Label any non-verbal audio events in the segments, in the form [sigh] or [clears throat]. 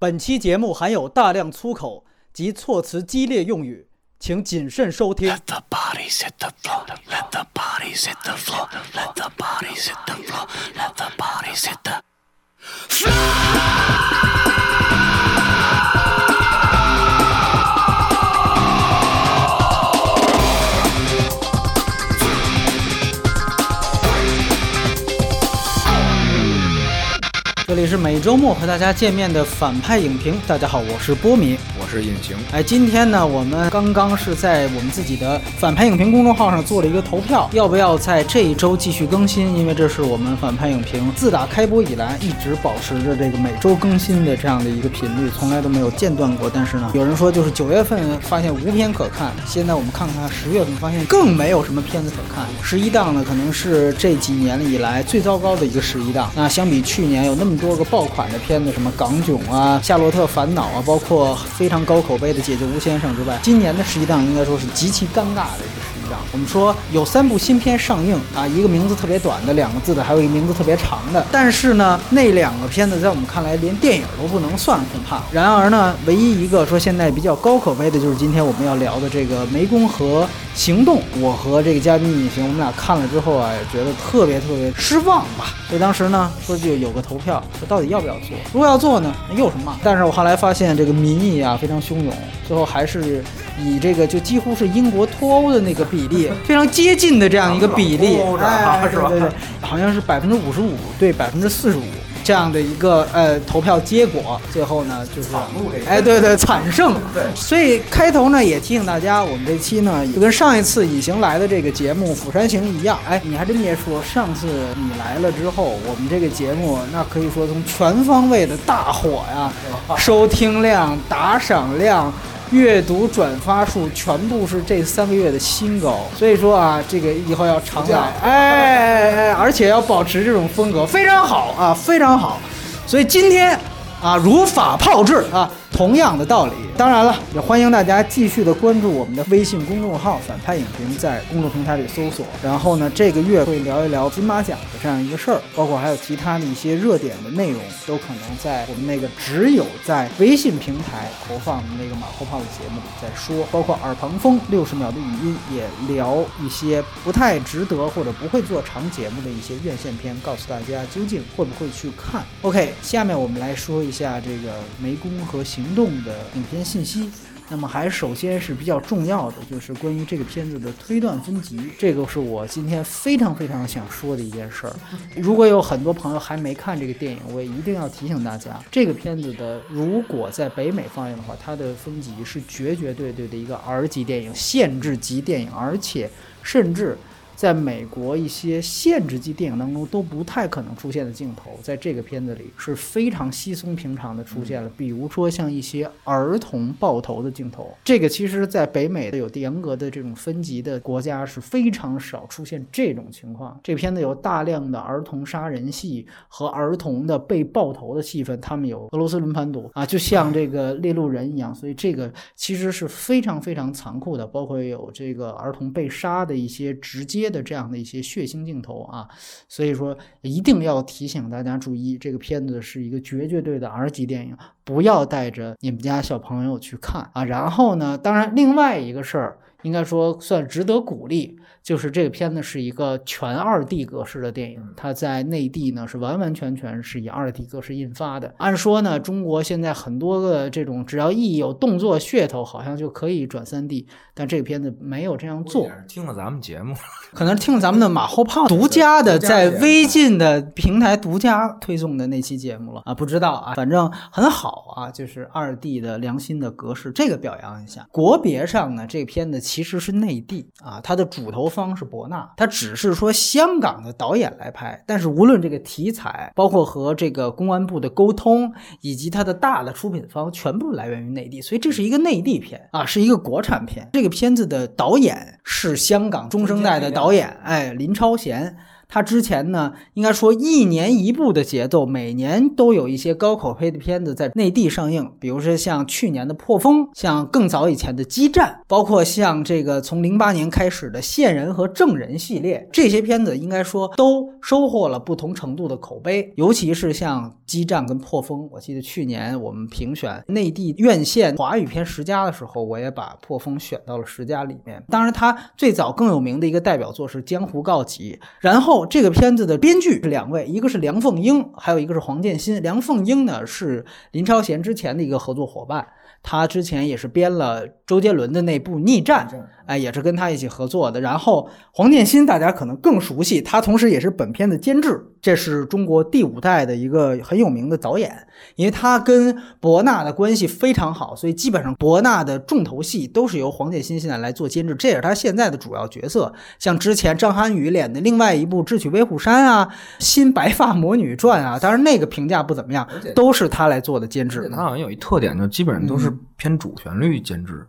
本期节目含有大量粗口及措辞激烈用语，请谨慎收听。Let the bodies hit the floor. Let the bodies hit the floor. Let the body sit the floor. Let the body sit the floor. 这里是每周末和大家见面的反派影评。大家好，我是波米。我是隐形，哎，今天呢，我们刚刚是在我们自己的反派影评公众号上做了一个投票，要不要在这一周继续更新？因为这是我们反派影评自打开播以来一直保持着这个每周更新的这样的一个频率，从来都没有间断过。但是呢，有人说就是九月份发现无片可看，现在我们看看十月份发现更没有什么片子可看。十一档呢，可能是这几年以来最糟糕的一个十一档。那相比去年有那么多个爆款的片子，什么港囧啊、夏洛特烦恼啊，包括非常高口碑的《解救吴先生》之外，今年的十一档应该说是极其尴尬的一个十一档。我们说有三部新片上映啊，一个名字特别短的两个字的，还有一个名字特别长的。但是呢，那两个片子在我们看来连电影都不能算，恐怕。然而呢，唯一一个说现在比较高口碑的就是今天我们要聊的这个《湄公河行动》。我和这个嘉宾隐形，我们俩看了之后啊，也觉得特别特别失望吧。所以当时呢，说就有个投票，说到底要不要做？如果要做呢，那又有什么？但是我后来发现这个民意啊非常汹涌，最后还是以这个就几乎是英国脱欧的那个比例，非常接近的这样一个比例，是吧对对对，好像是百分之五十五对百分之四十五。这样的一个呃投票结果，最后呢就是哎对对惨胜，对所以开头呢也提醒大家，我们这期呢就跟上一次隐形来的这个节目《釜山行》一样，哎，你还真别说，上次你来了之后，我们这个节目那可以说从全方位的大火呀，[laughs] 收听量、打赏量。阅读转发数全部是这三个月的新高，所以说啊，这个以后要常来，哎哎哎，而且要保持这种风格，非常好啊，非常好。所以今天啊，如法炮制啊，同样的道理。当然了，也欢迎大家继续的关注我们的微信公众号“反派影评”，在公众平台里搜索。然后呢，这个月会聊一聊金马奖的这样一个事儿，包括还有其他的一些热点的内容，都可能在我们那个只有在微信平台投放的那个马后炮的节目里再说。包括耳旁风六十秒的语音，也聊一些不太值得或者不会做长节目的一些院线片，告诉大家究竟会不会去看。OK，下面我们来说一下这个《湄公河行动》的影片信息。那么还首先是比较重要的，就是关于这个片子的推断分级，这个是我今天非常非常想说的一件事儿。如果有很多朋友还没看这个电影，我也一定要提醒大家，这个片子的如果在北美放映的话，它的分级是绝绝对对的一个 R 级电影，限制级电影，而且甚至。在美国一些限制级电影当中都不太可能出现的镜头，在这个片子里是非常稀松平常的出现了。比如说像一些儿童爆头的镜头，这个其实在北美的有严格的这种分级的国家是非常少出现这种情况。这片子有大量的儿童杀人戏和儿童的被爆头的戏份，他们有俄罗斯轮盘赌啊，就像这个猎鹿人一样，所以这个其实是非常非常残酷的，包括有这个儿童被杀的一些直接。的这样的一些血腥镜头啊，所以说一定要提醒大家注意，这个片子是一个绝绝对的 R 级电影，不要带着你们家小朋友去看啊。然后呢，当然另外一个事儿，应该说算值得鼓励。就是这个片子是一个全二 D 格式的电影，它在内地呢是完完全全是以二 D 格式印发的。按说呢，中国现在很多个这种只要一有动作噱头，好像就可以转三 D，但这个片子没有这样做。听了咱们节目，可能听了咱们的马后炮独家的在微信的平台独家推送的那期节目了啊，不知道啊，反正很好啊，就是二 D 的良心的格式，这个表扬一下。国别上呢，这个片子其实是内地啊，它的主投方是博纳，它只是说香港的导演来拍，但是无论这个题材，包括和这个公安部的沟通，以及它的大的出品方，全部来源于内地，所以这是一个内地片啊，是一个国产片。这个片子的导演是香港中生代的导演，哎，林超贤。他之前呢，应该说一年一部的节奏，每年都有一些高口碑的片子在内地上映，比如说像去年的《破风》，像更早以前的《激战》，包括像这个从零八年开始的《线人》和《证人》系列，这些片子应该说都收获了不同程度的口碑，尤其是像《激战》跟《破风》，我记得去年我们评选内地院线华语片十佳的时候，我也把《破风》选到了十佳里面。当然，它最早更有名的一个代表作是《江湖告急》，然后这个片子的编剧是两位，一个是梁凤英，还有一个是黄建新。梁凤英呢是林超贤之前的一个合作伙伴，他之前也是编了周杰伦的那部《逆战》，哎，也是跟他一起合作的。然后黄建新大家可能更熟悉，他同时也是本片的监制，这是中国第五代的一个很有名的导演，因为他跟博纳的关系非常好，所以基本上博纳的重头戏都是由黄建新现在来做监制，这也是他现在的主要角色。像之前张涵予演的另外一部《智取威虎山》啊，《新白发魔女传》啊，当然那个评价不怎么样，都是他来做的监制。他好像有一特点，就基本上都是偏主旋律监制。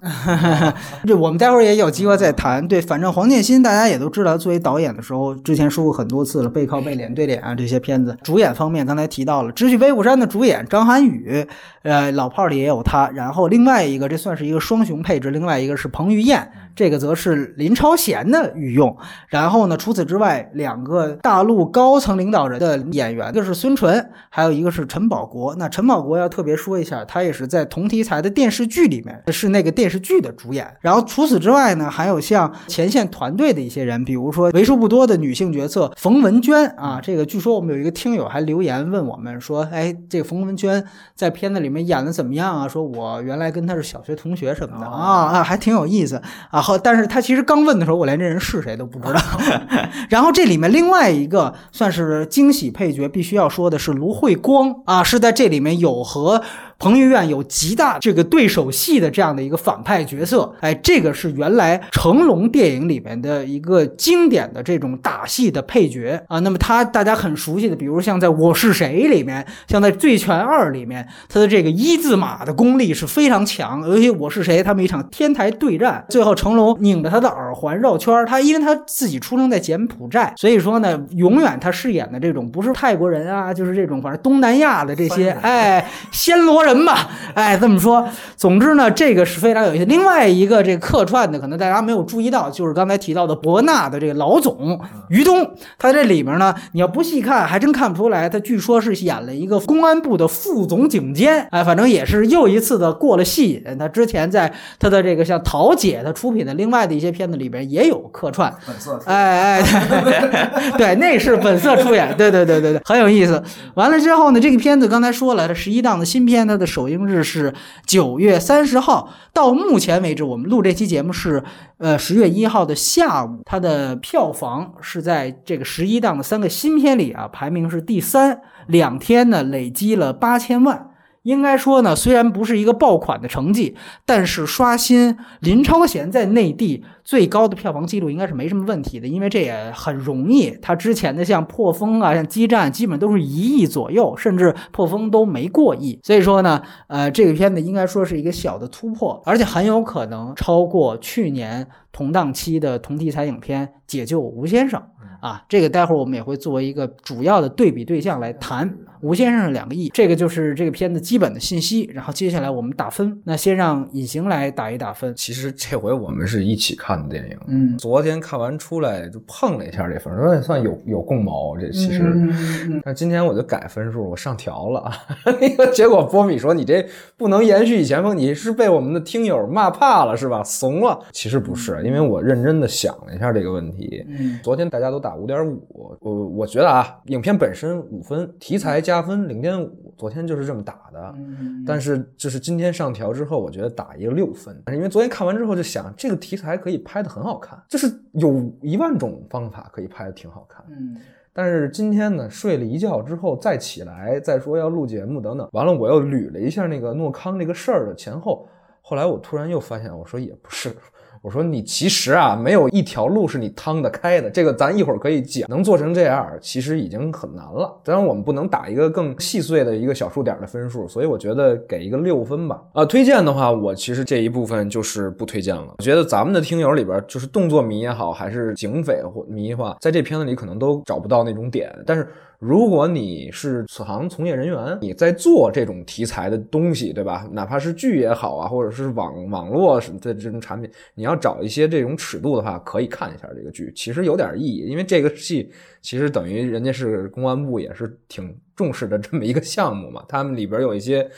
[laughs] 这我们待会儿也有有机会再谈。对，反正黄建新大家也都知道，作为导演的时候，之前说过很多次了，背靠背、脸对脸啊这些片子。主演方面刚才提到了《智取威虎山》的主演张涵予，呃，老炮儿里也有他。然后另外一个，这算是一个双雄配置，另外一个是彭于晏，这个则是林超贤的御用。然后呢，除此之外，两个大陆高层领导人的演员，一个是孙淳，还有一个是陈宝国。那陈宝国要特别说一下，他也是在同题材的电视剧里面是那个电视剧的主演。然后除此之外呢，还有像前线团队的一些人，比如说为数不多的女性角色冯文娟啊，这个据说我们有一个听友还留言问我们说，哎，这个冯文娟在片子里面演的怎么样啊？说我原来跟她是小学同学什么的啊啊，还挺有意思啊。然后但是他其实刚问的时候，我连这人是谁都不知道。[laughs] 然后这里面另外一个算是惊喜配角，必须要说的是卢慧光啊，是在这里面有和彭于晏有极大这个对手戏的这样的一个反派角色。哎，这个是原来成龙电影里面的一个经典的这种打戏的配角啊。那么他大家很熟悉的，比如像在我是谁里面，像在醉拳二里面，他的这个一字马的功力是非常强。尤其我是谁，他们一场天台对战，最后成龙拧着他的耳环绕圈儿，他因为他自己出生在柬埔寨，所以说呢，永远他饰演的这种不是泰国人啊，就是这种反正东南亚的这些，哎，[laughs] 暹罗人嘛，哎，这么说。总之呢，这个是非常有意思。另外一个这个客串的，可能大家没有注意到，就是刚才提到的博纳的这个老总于东，他这里面呢，你要不细看，还真看不出来，他据说是演了一个公安部的副总警监，哎，反正也是又一次的过了戏瘾。他之前在他的这个像桃姐他出品的另外的一些片子里边也有客串，本色哎哎，对 [laughs] 对，那是本色出演，对对对对对，很有意思。完了之后呢，这个片子刚才说了，这十一档的新片，它的首映日是九月三十号。到目前为止，我们录这期节目是呃十月一号的下午，它的票房是在这个十一档的三个新片里啊，排名是第三，两天呢累积了八千万。应该说呢，虽然不是一个爆款的成绩，但是刷新林超贤在内地最高的票房记录应该是没什么问题的，因为这也很容易。他之前的像破风啊、像激战，基本都是一亿左右，甚至破风都没过亿。所以说呢，呃，这个片子应该说是一个小的突破，而且很有可能超过去年同档期的同题材影片《解救吴先生》啊。这个待会儿我们也会作为一个主要的对比对象来谈。吴先生是两个亿，这个就是这个片子基本的信息。然后接下来我们打分，那先让隐形来打一打分。其实这回我们是一起看的电影，嗯，昨天看完出来就碰了一下这分，说也算有有共谋。这其实，嗯但今天我就改分数，我上调了。[laughs] 那个结果波米说你这不能延续以前风，你是被我们的听友骂怕了是吧？怂了？其实不是，因为我认真的想了一下这个问题。嗯昨天大家都打五点五，我我觉得啊，影片本身五分，题材加分零点五，昨天就是这么打的。嗯但是就是今天上调之后，我觉得打一个六分，因为昨天看完之后就想，这个题材可以拍得很好看，就是有一万种方法可以拍得挺好看。嗯但是今天呢，睡了一觉之后再起来，再说要录节目等等，完了我又捋了一下那个诺康那个事儿的前后，后来我突然又发现，我说也不是，我说你其实啊，没有一条路是你趟得开的，这个咱一会儿可以讲。能做成这样，其实已经很难了。当然，我们不能打一个更细碎的一个小数点的分数，所以我觉得给一个六分吧。啊，推荐的话，我其实这一部分就是不推荐了。我觉得咱们的听友里边，就是动作迷也好，还是警匪或迷的话，在这片子里可能都找不到那种点，但是。如果你是此行从业人员，你在做这种题材的东西，对吧？哪怕是剧也好啊，或者是网网络的这种产品，你要找一些这种尺度的话，可以看一下这个剧，其实有点意义，因为这个戏其实等于人家是公安部也是挺重视的这么一个项目嘛，他们里边有一些。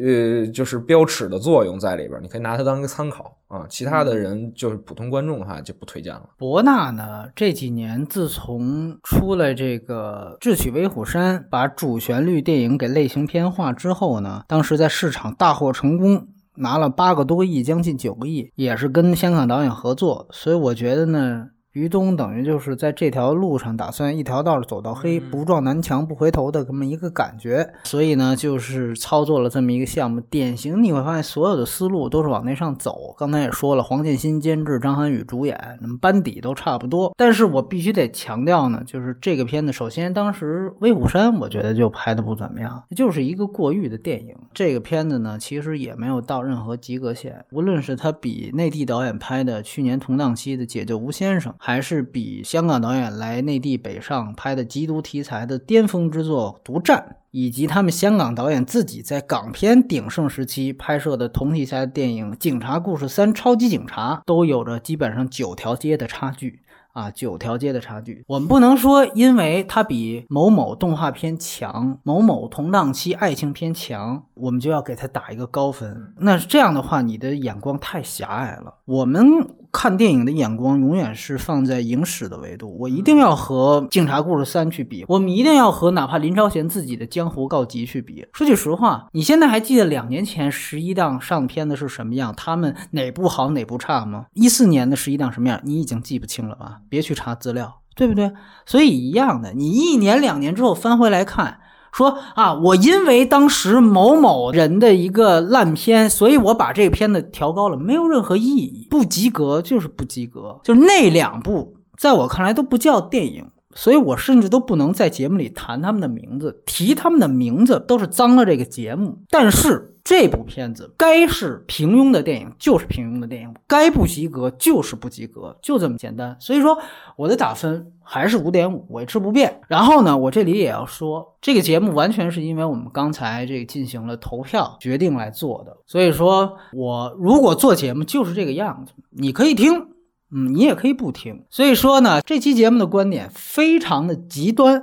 呃，就是标尺的作用在里边，你可以拿它当一个参考啊。其他的人就是普通观众的话就不推荐了。博纳呢，这几年自从出了这个《智取威虎山》，把主旋律电影给类型片化之后呢，当时在市场大获成功，拿了八个多亿，将近九个亿，也是跟香港导演合作。所以我觉得呢。于东等于就是在这条路上打算一条道走到黑，不撞南墙不回头的这么一个感觉，所以呢，就是操作了这么一个项目。典型你会发现，所有的思路都是往那上走。刚才也说了，黄建新监制，张涵予主演，那么班底都差不多。但是我必须得强调呢，就是这个片子，首先当时《威虎山》我觉得就拍的不怎么样，就是一个过誉的电影。这个片子呢，其实也没有到任何及格线，无论是它比内地导演拍的去年同档期的《解救吴先生》。还是比香港导演来内地北上拍的缉毒题材的巅峰之作《独战》，以及他们香港导演自己在港片鼎盛时期拍摄的同题材的电影《警察故事三：超级警察》，都有着基本上九条街的差距。啊，九条街的差距，我们不能说因为它比某某动画片强，某某同档期爱情片强，我们就要给它打一个高分。那这样的话，你的眼光太狭隘了。我们看电影的眼光永远是放在影史的维度，我一定要和《警察故事三》去比，我们一定要和哪怕林超贤自己的《江湖告急》去比。说句实话，你现在还记得两年前十一档上的片子是什么样？他们哪部好哪部差吗？一四年的十一档什么样？你已经记不清了吧？别去查资料，对不对？所以一样的，你一年两年之后翻回来看，说啊，我因为当时某某人的一个烂片，所以我把这个片子调高了，没有任何意义，不及格就是不及格，就那两部，在我看来都不叫电影，所以我甚至都不能在节目里谈他们的名字，提他们的名字都是脏了这个节目。但是。这部片子该是平庸的电影就是平庸的电影，该不及格就是不及格，就这么简单。所以说我的打分还是五点五，维持不变。然后呢，我这里也要说，这个节目完全是因为我们刚才这个进行了投票决定来做的。所以说我如果做节目就是这个样子，你可以听，嗯，你也可以不听。所以说呢，这期节目的观点非常的极端。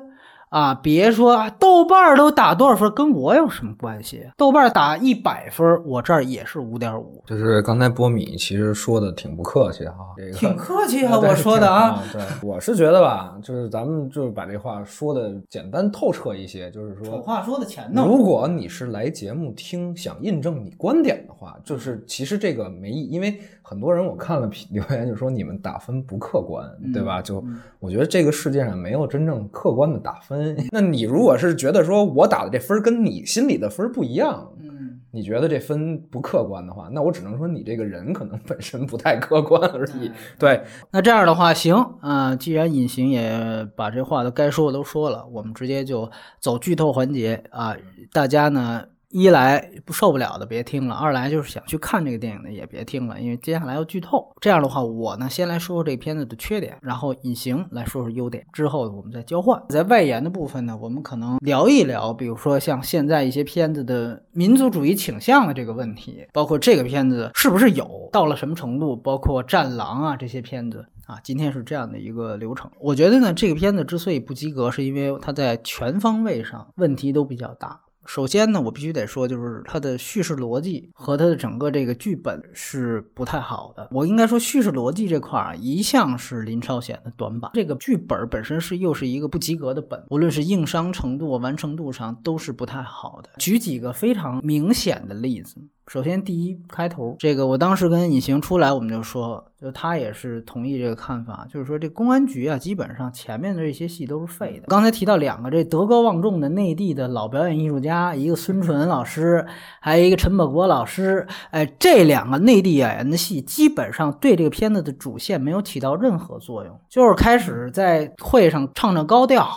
啊，别说豆瓣都打多少分，跟我有什么关系？豆瓣打一百分，我这儿也是五点五。就是刚才波米其实说的挺不客气哈，这个挺客气啊，[laughs] 我说的啊。对，我是觉得吧，就是咱们就是把这话说的简单透彻一些，就是说，丑话说的前头。如果你是来节目听，想印证你观点的话，就是其实这个没意，因为很多人我看了留言就说你们打分不客观，对吧？就我觉得这个世界上没有真正客观的打分。那你如果是觉得说我打的这分跟你心里的分不一样，嗯，你觉得这分不客观的话，那我只能说你这个人可能本身不太客观而已。[laughs] 对，那这样的话行啊，既然隐形也把这话都该说的都说了，我们直接就走剧透环节啊，大家呢。一来不受不了的别听了，二来就是想去看这个电影的也别听了，因为接下来要剧透。这样的话，我呢先来说说这片子的缺点，然后隐形来说说优点，之后我们再交换。在外延的部分呢，我们可能聊一聊，比如说像现在一些片子的民族主义倾向的这个问题，包括这个片子是不是有，到了什么程度，包括《战狼》啊这些片子啊，今天是这样的一个流程。我觉得呢，这个片子之所以不及格，是因为它在全方位上问题都比较大。首先呢，我必须得说，就是它的叙事逻辑和它的整个这个剧本是不太好的。我应该说，叙事逻辑这块儿一向是林超贤的短板。这个剧本本身是又是一个不及格的本，无论是硬伤程度、完成度上都是不太好的。举几个非常明显的例子。首先，第一开头，这个我当时跟尹行出来，我们就说，就他也是同意这个看法，就是说这公安局啊，基本上前面的这些戏都是废的。刚才提到两个这德高望重的内地的老表演艺术家，一个孙淳老师，还有一个陈宝国老师，哎，这两个内地演员的戏，基本上对这个片子的主线没有起到任何作用，就是开始在会上唱着高调，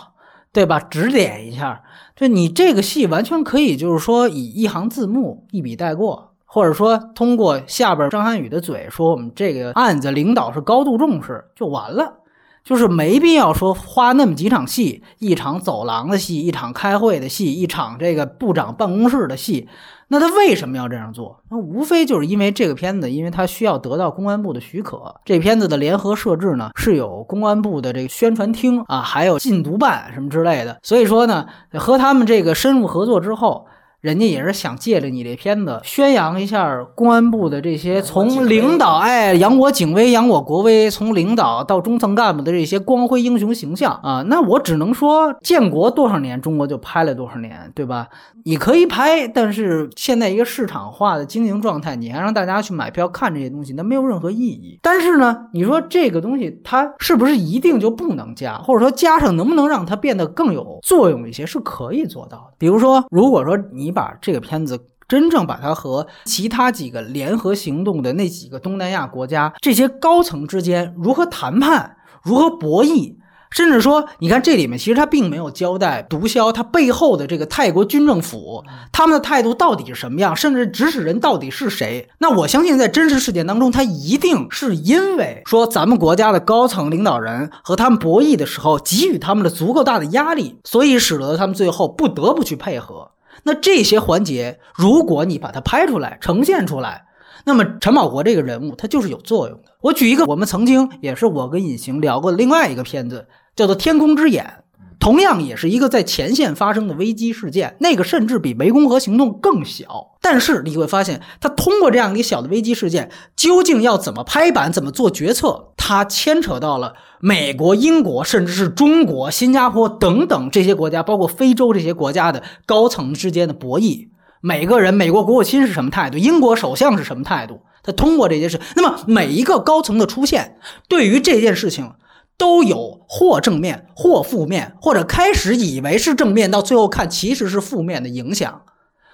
对吧？指点一下。就你这个戏完全可以，就是说以一行字幕一笔带过，或者说通过下边张涵予的嘴说我们这个案子领导是高度重视就完了，就是没必要说花那么几场戏，一场走廊的戏，一场开会的戏，一场这个部长办公室的戏。那他为什么要这样做？那无非就是因为这个片子，因为他需要得到公安部的许可。这片子的联合摄制呢，是有公安部的这个宣传厅啊，还有禁毒办什么之类的。所以说呢，和他们这个深入合作之后。人家也是想借着你这片子宣扬一下公安部的这些从领导哎扬我警威扬我国威，从领导到中层干部的这些光辉英雄形象啊。那我只能说，建国多少年，中国就拍了多少年，对吧？你可以拍，但是现在一个市场化的经营状态，你还让大家去买票看这些东西，那没有任何意义。但是呢，你说这个东西它是不是一定就不能加，或者说加上能不能让它变得更有作用一些，是可以做到的。比如说，如果说你。把这个片子真正把它和其他几个联合行动的那几个东南亚国家这些高层之间如何谈判、如何博弈，甚至说，你看这里面其实他并没有交代毒枭他背后的这个泰国军政府他们的态度到底是什么样，甚至指使人到底是谁。那我相信在真实事件当中，他一定是因为说咱们国家的高层领导人和他们博弈的时候给予他们了足够大的压力，所以使得他们最后不得不去配合。那这些环节，如果你把它拍出来、呈现出来，那么陈宝国这个人物他就是有作用的。我举一个，我们曾经也是我跟隐形聊过另外一个片子，叫做《天空之眼》，同样也是一个在前线发生的危机事件，那个甚至比湄公河行动更小。但是你会发现，他通过这样一个小的危机事件，究竟要怎么拍板、怎么做决策，他牵扯到了。美国、英国，甚至是中国、新加坡等等这些国家，包括非洲这些国家的高层之间的博弈，每个人，美国国务卿是什么态度？英国首相是什么态度？他通过这件事，那么每一个高层的出现，对于这件事情都有或正面或负面，或者开始以为是正面，到最后看其实是负面的影响。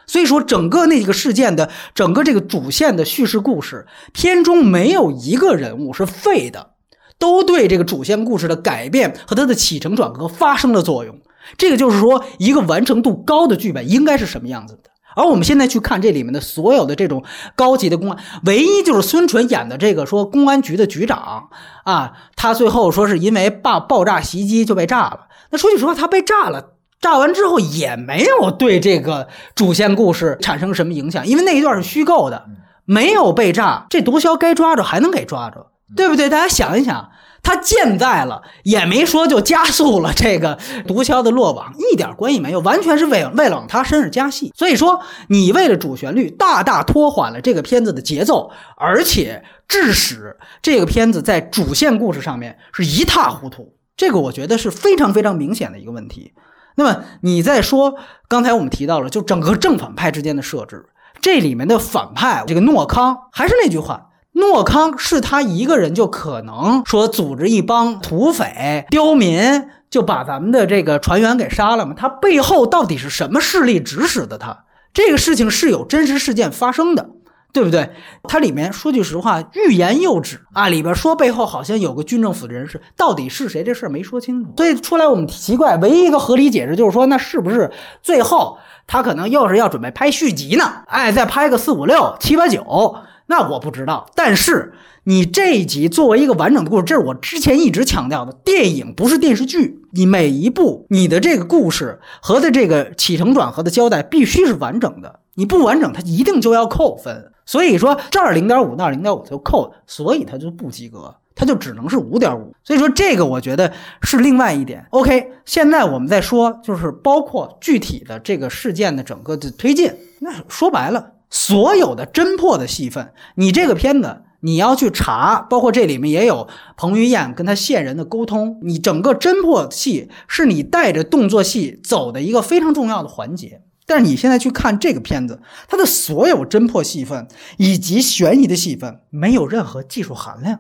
所以说，整个那个事件的整个这个主线的叙事故事，片中没有一个人物是废的。都对这个主线故事的改变和它的起承转合发生了作用。这个就是说，一个完成度高的剧本应该是什么样子的。而我们现在去看这里面的所有的这种高级的公安，唯一就是孙淳演的这个说公安局的局长啊，他最后说是因为爆爆炸袭击就被炸了。那说句实话，他被炸了，炸完之后也没有对这个主线故事产生什么影响，因为那一段是虚构的，没有被炸，这毒枭该抓着还能给抓着。对不对？大家想一想，他健在了，也没说就加速了这个毒枭的落网，一点关系没有，完全是为为了往他身上加戏。所以说，你为了主旋律大大拖缓了这个片子的节奏，而且致使这个片子在主线故事上面是一塌糊涂。这个我觉得是非常非常明显的一个问题。那么你再说，刚才我们提到了，就整个正反派之间的设置，这里面的反派这个诺康，还是那句话。诺康是他一个人就可能说组织一帮土匪刁民就把咱们的这个船员给杀了吗？他背后到底是什么势力指使的他？这个事情是有真实事件发生的，对不对？它里面说句实话，欲言又止啊，里边说背后好像有个军政府的人士，到底是谁？这事儿没说清楚，所以出来我们奇怪，唯一一个合理解释就是说，那是不是最后他可能又是要准备拍续集呢？哎，再拍个四五六七八九。那我不知道，但是你这一集作为一个完整的故事，这是我之前一直强调的，电影不是电视剧，你每一部你的这个故事和的这个起承转合的交代必须是完整的，你不完整，它一定就要扣分。所以说这儿零点五，那儿零点五就扣，所以它就不及格，它就只能是五点五。所以说这个我觉得是另外一点。OK，现在我们再说，就是包括具体的这个事件的整个的推进，那说白了。所有的侦破的戏份，你这个片子你要去查，包括这里面也有彭于晏跟他线人的沟通，你整个侦破戏是你带着动作戏走的一个非常重要的环节。但是你现在去看这个片子，它的所有侦破戏份以及悬疑的戏份，没有任何技术含量，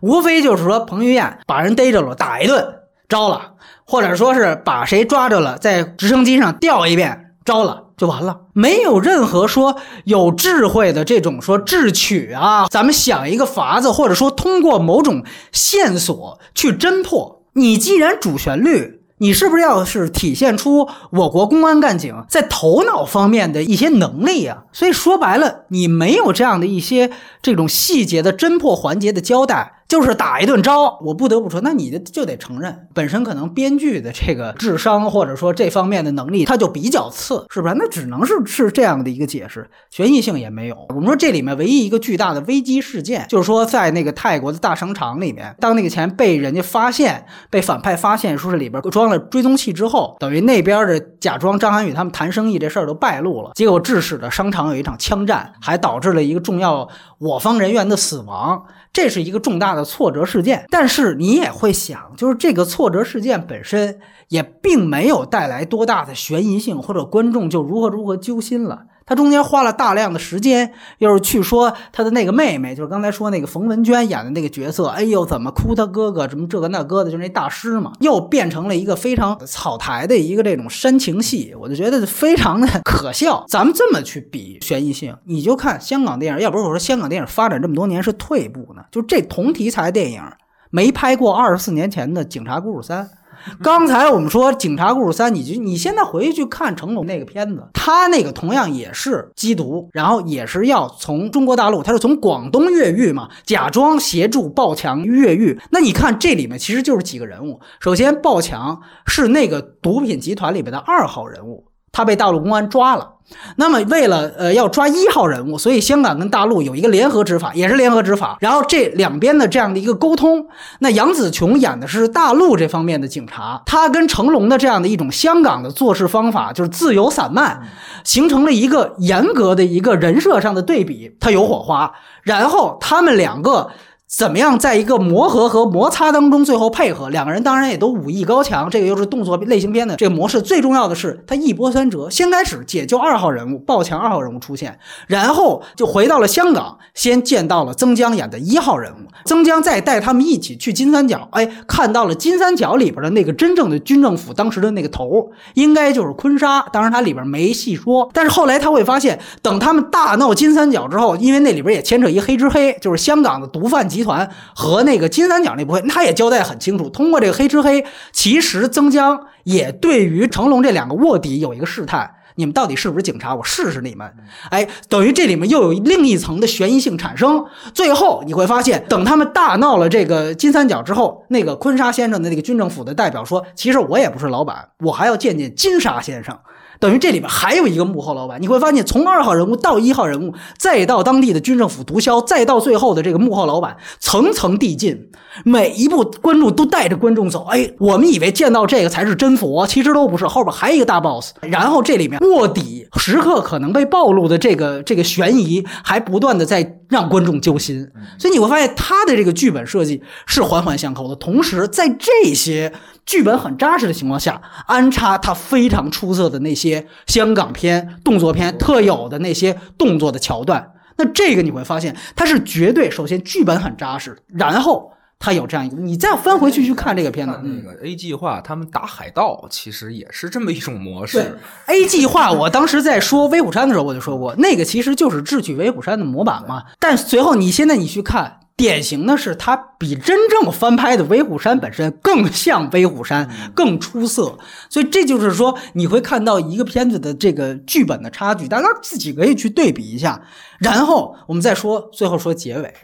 无非就是说彭于晏把人逮着了打一顿招了，或者说是把谁抓着了在直升机上吊一遍招了。就完了，没有任何说有智慧的这种说智取啊，咱们想一个法子，或者说通过某种线索去侦破。你既然主旋律，你是不是要是体现出我国公安干警在头脑方面的一些能力呀？所以说白了，你没有这样的一些这种细节的侦破环节的交代。就是打一顿招，我不得不说，那你就得承认，本身可能编剧的这个智商或者说这方面的能力，他就比较次，是不是？那只能是是这样的一个解释，悬疑性也没有。我们说这里面唯一一个巨大的危机事件，就是说在那个泰国的大商场里面，当那个钱被人家发现，被反派发现，说是里边装了追踪器之后，等于那边的假装张涵予他们谈生意这事儿都败露了，结果致使的商场有一场枪战，还导致了一个重要我方人员的死亡。这是一个重大的挫折事件，但是你也会想，就是这个挫折事件本身也并没有带来多大的悬疑性，或者观众就如何如何揪心了。他中间花了大量的时间，又是去说他的那个妹妹，就是刚才说那个冯文娟演的那个角色，哎呦，怎么哭他哥哥，什么这个那个的，就是那大师嘛，又变成了一个非常草台的一个这种煽情戏，我就觉得非常的可笑。咱们这么去比悬疑性，你就看香港电影，要不是我说香港电影发展这么多年是退步呢，就这同题材电影没拍过二十四年前的《警察故事三》。刚才我们说《警察故事三》，你就你现在回去看成龙那个片子，他那个同样也是缉毒，然后也是要从中国大陆，他是从广东越狱嘛，假装协助暴强越狱。那你看这里面其实就是几个人物，首先暴强是那个毒品集团里面的二号人物。他被大陆公安抓了，那么为了呃要抓一号人物，所以香港跟大陆有一个联合执法，也是联合执法。然后这两边的这样的一个沟通，那杨紫琼演的是大陆这方面的警察，他跟成龙的这样的一种香港的做事方法，就是自由散漫，形成了一个严格的一个人设上的对比，他有火花。然后他们两个。怎么样，在一个磨合和摩擦当中，最后配合两个人，当然也都武艺高强。这个又是动作类型片的这个模式。最重要的是，他一波三折。先开始解救二号人物，暴强二号人物出现，然后就回到了香港，先见到了曾江演的一号人物。曾江再带他们一起去金三角，哎，看到了金三角里边的那个真正的军政府当时的那个头，应该就是坤沙。当然，他里边没细说，但是后来他会发现，等他们大闹金三角之后，因为那里边也牵扯一黑之黑，就是香港的毒贩集团和那个金三角那部分，他也交代很清楚。通过这个黑吃黑，其实曾江也对于成龙这两个卧底有一个试探：你们到底是不是警察？我试试你们。哎，等于这里面又有另一层的悬疑性产生。最后你会发现，等他们大闹了这个金三角之后，那个坤沙先生的那个军政府的代表说：“其实我也不是老板，我还要见见金沙先生。”等于这里边还有一个幕后老板，你会发现从二号人物到一号人物，再到当地的军政府毒枭，再到最后的这个幕后老板，层层递进，每一步观众都带着观众走。哎，我们以为见到这个才是真佛，其实都不是，后边还有一个大 boss。然后这里面卧底时刻可能被暴露的这个这个悬疑，还不断的在让观众揪心。所以你会发现他的这个剧本设计是环环相扣的，同时在这些。剧本很扎实的情况下，安插他非常出色的那些香港片动作片特有的那些动作的桥段，那这个你会发现，它是绝对首先剧本很扎实，然后它有这样一个，你再翻回去去看这个片子，那个 A 计划他们打海盗其实也是这么一种模式。A 计划，我当时在说威虎山的时候我就说过，那个其实就是智取威虎山的模板嘛。但随后你现在你去看。典型的是，它比真正翻拍的《威虎山》本身更像《威虎山》，更出色。所以这就是说，你会看到一个片子的这个剧本的差距，大家自己可以去对比一下。然后我们再说，最后说结尾。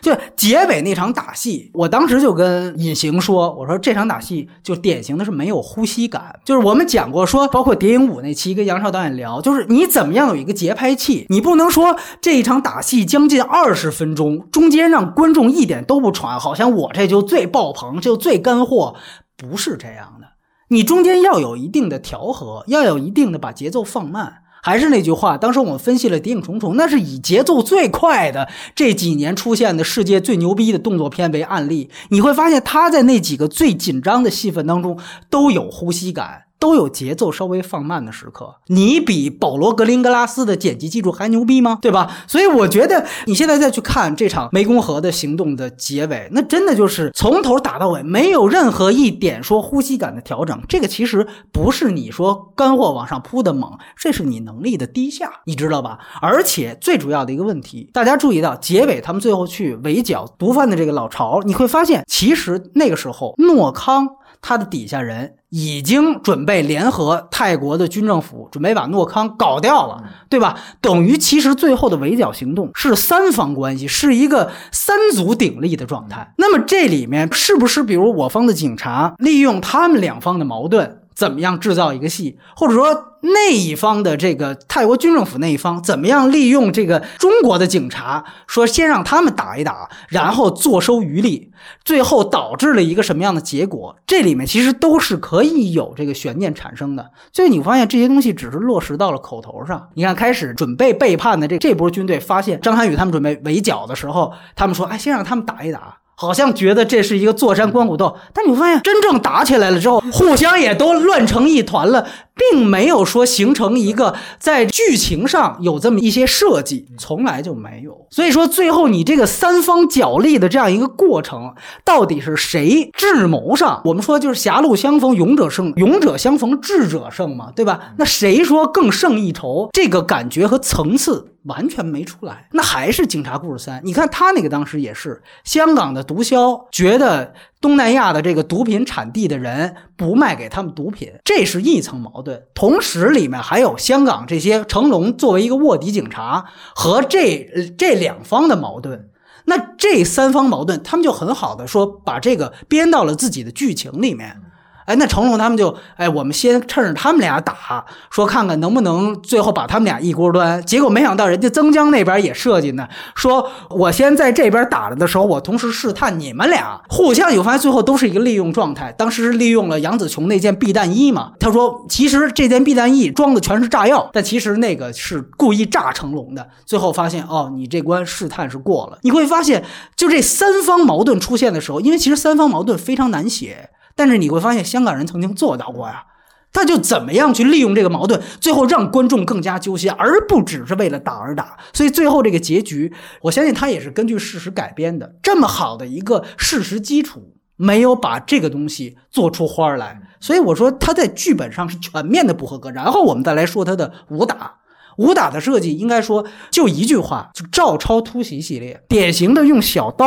就结尾那场打戏，我当时就跟隐形说：“我说这场打戏就典型的是没有呼吸感。就是我们讲过说，包括《谍影五》那期跟杨超导演聊，就是你怎么样有一个节拍器，你不能说这一场打戏将近二十分钟，中间让观众一点都不喘，好像我这就最爆棚，就最干货，不是这样的。你中间要有一定的调和，要有一定的把节奏放慢。”还是那句话，当时我们分析了《谍影重重》，那是以节奏最快的这几年出现的世界最牛逼的动作片为案例。你会发现，他在那几个最紧张的戏份当中都有呼吸感，都有节奏稍微放慢的时刻。你比保罗格林格拉斯的剪辑技术还牛逼吗？对吧？所以我觉得你现在再去看这场湄公河的行动的结尾，那真的就是从头打到尾，没有任何一点说呼吸感的调整。这个其实不是你说干货往上扑的猛，这是你能力的低下，你知道吧？而且最主要的一个问题，大家注意到结尾他们最后去围剿毒贩的这个老巢，你会发现其实那个时候诺康。他的底下人已经准备联合泰国的军政府，准备把诺康搞掉了，对吧？等于其实最后的围剿行动是三方关系，是一个三足鼎立的状态。那么这里面是不是，比如我方的警察利用他们两方的矛盾？怎么样制造一个戏，或者说那一方的这个泰国军政府那一方怎么样利用这个中国的警察，说先让他们打一打，然后坐收渔利，最后导致了一个什么样的结果？这里面其实都是可以有这个悬念产生的。所以你发现这些东西只是落实到了口头上。你看，开始准备背叛的这这波军队，发现张涵予他们准备围剿的时候，他们说：“哎，先让他们打一打。”好像觉得这是一个坐山观虎斗，但你发现真正打起来了之后，互相也都乱成一团了，并没有说形成一个在剧情上有这么一些设计，从来就没有。所以说，最后你这个三方角力的这样一个过程，到底是谁智谋上？我们说就是狭路相逢勇者胜，勇者相逢智者胜嘛，对吧？那谁说更胜一筹？这个感觉和层次。完全没出来，那还是警察故事三。你看他那个当时也是香港的毒枭，觉得东南亚的这个毒品产地的人不卖给他们毒品，这是一层矛盾。同时里面还有香港这些成龙作为一个卧底警察和这这两方的矛盾。那这三方矛盾，他们就很好的说把这个编到了自己的剧情里面。哎，那成龙他们就哎，我们先趁着他们俩打，说看看能不能最后把他们俩一锅端。结果没想到人家曾江那边也设计呢，说我先在这边打了的时候，我同时试探你们俩互相有发现，最后都是一个利用状态。当时是利用了杨紫琼那件避弹衣嘛，他说其实这件避弹衣装的全是炸药，但其实那个是故意炸成龙的。最后发现哦，你这关试探是过了。你会发现，就这三方矛盾出现的时候，因为其实三方矛盾非常难写。但是你会发现，香港人曾经做到过呀，他就怎么样去利用这个矛盾，最后让观众更加揪心，而不只是为了打而打。所以最后这个结局，我相信他也是根据事实改编的。这么好的一个事实基础，没有把这个东西做出花来，所以我说他在剧本上是全面的不合格。然后我们再来说他的武打。武打的设计应该说就一句话，就照抄突袭系列，典型的用小刀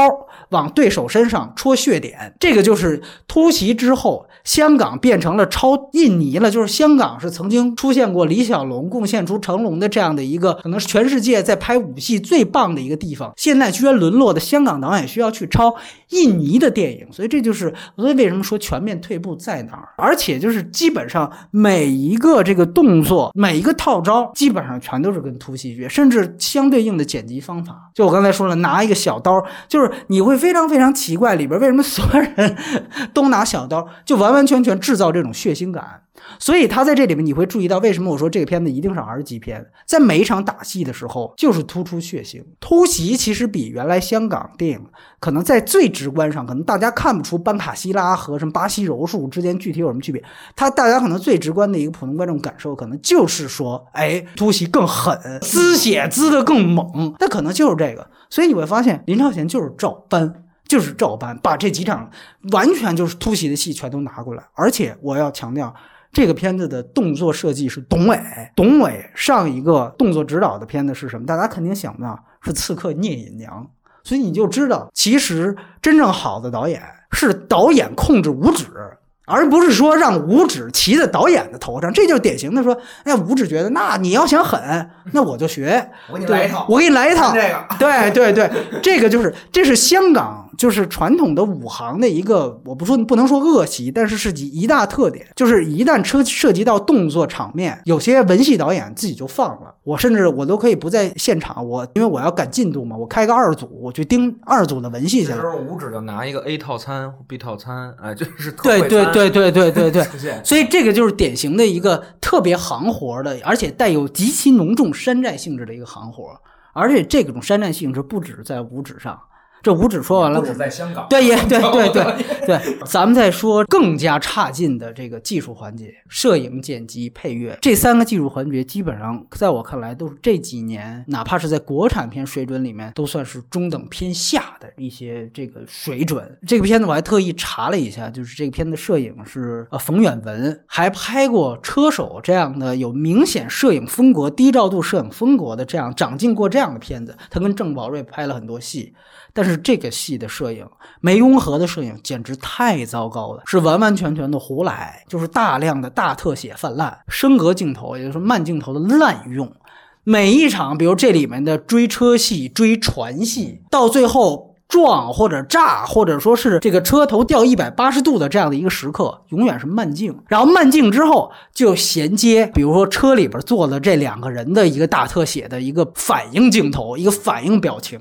往对手身上戳血点，这个就是突袭之后。香港变成了超印尼了，就是香港是曾经出现过李小龙贡献出成龙的这样的一个，可能是全世界在拍武戏最棒的一个地方，现在居然沦落的香港导演需要去抄印尼的电影，所以这就是所以为什么说全面退步在哪儿？而且就是基本上每一个这个动作，每一个套招，基本上全都是跟突袭学，甚至相对应的剪辑方法。就我刚才说了，拿一个小刀，就是你会非常非常奇怪，里边为什么所有人 [laughs] 都拿小刀，就完。完全全制造这种血腥感，所以他在这里面你会注意到，为什么我说这个片子一定是 R 级片？在每一场打戏的时候，就是突出血腥。突袭其实比原来香港电影可能在最直观上，可能大家看不出班卡西拉和什么巴西柔术之间具体有什么区别。他大家可能最直观的一个普通观众感受，可能就是说，哎，突袭更狠，滋血滋的更猛。那可能就是这个。所以你会发现，林超贤就是照搬。就是照搬，把这几场完全就是突袭的戏全都拿过来，而且我要强调，这个片子的动作设计是董伟。董伟上一个动作指导的片子是什么？大家肯定想不到，是《刺客聂隐娘》。所以你就知道，其实真正好的导演是导演控制五指。而不是说让五指骑在导演的头上，这就是典型的说，哎，五指觉得那你要想狠，那我就学，我给你来一套，我给你来一套，这个，对对对，这个就是这是香港就是传统的武行的一个，我不说不能说恶习，但是是一大特点，就是一旦涉涉及到动作场面，有些文戏导演自己就放了，我甚至我都可以不在现场，我因为我要赶进度嘛，我开个二组，我去盯二组的文戏去了。时候五指就拿一个 A 套餐 B 套餐，哎，[laughs] 就是对对对。对对对对对，所以这个就是典型的一个特别行活的，而且带有极其浓重山寨性质的一个行活，而且这种山寨性质不止在五指上，这五指说完了，在香港对，也 [laughs] 对对对 [laughs] 对，咱们再说更加差劲的这个技术环节，摄影、剪辑、配乐这三个技术环节，基本上在我看来都是这几年，哪怕是在国产片水准里面，都算是中等偏下的一些这个水准。这个片子我还特意查了一下，就是这个片子摄影是呃冯远文，还拍过《车手》这样的有明显摄影风格、低照度摄影风格的这样长进过这样的片子，他跟郑宝瑞拍了很多戏。但是这个戏的摄影，湄公河的摄影简直太糟糕了，是完完全全的胡来，就是大量的大特写泛滥，升格镜头，也就是慢镜头的滥用。每一场，比如这里面的追车戏、追船戏，到最后撞或者炸，或者说是这个车头掉一百八十度的这样的一个时刻，永远是慢镜。然后慢镜之后就衔接，比如说车里边坐的这两个人的一个大特写的一个反应镜头，一个反应表情。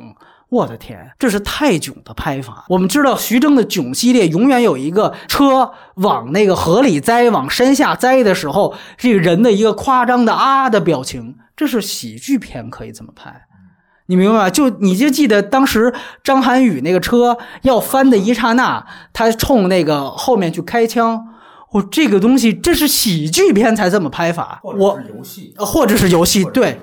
我的天，这是泰囧的拍法。我们知道徐峥的囧系列永远有一个车往那个河里栽、往山下栽的时候，这个人的一个夸张的啊的表情，这是喜剧片可以这么拍。你明白吗？就你就记得当时张涵予那个车要翻的一刹那，他冲那个后面去开枪。我这个东西，这是喜剧片才这么拍法。我游戏呃或者是游戏，对，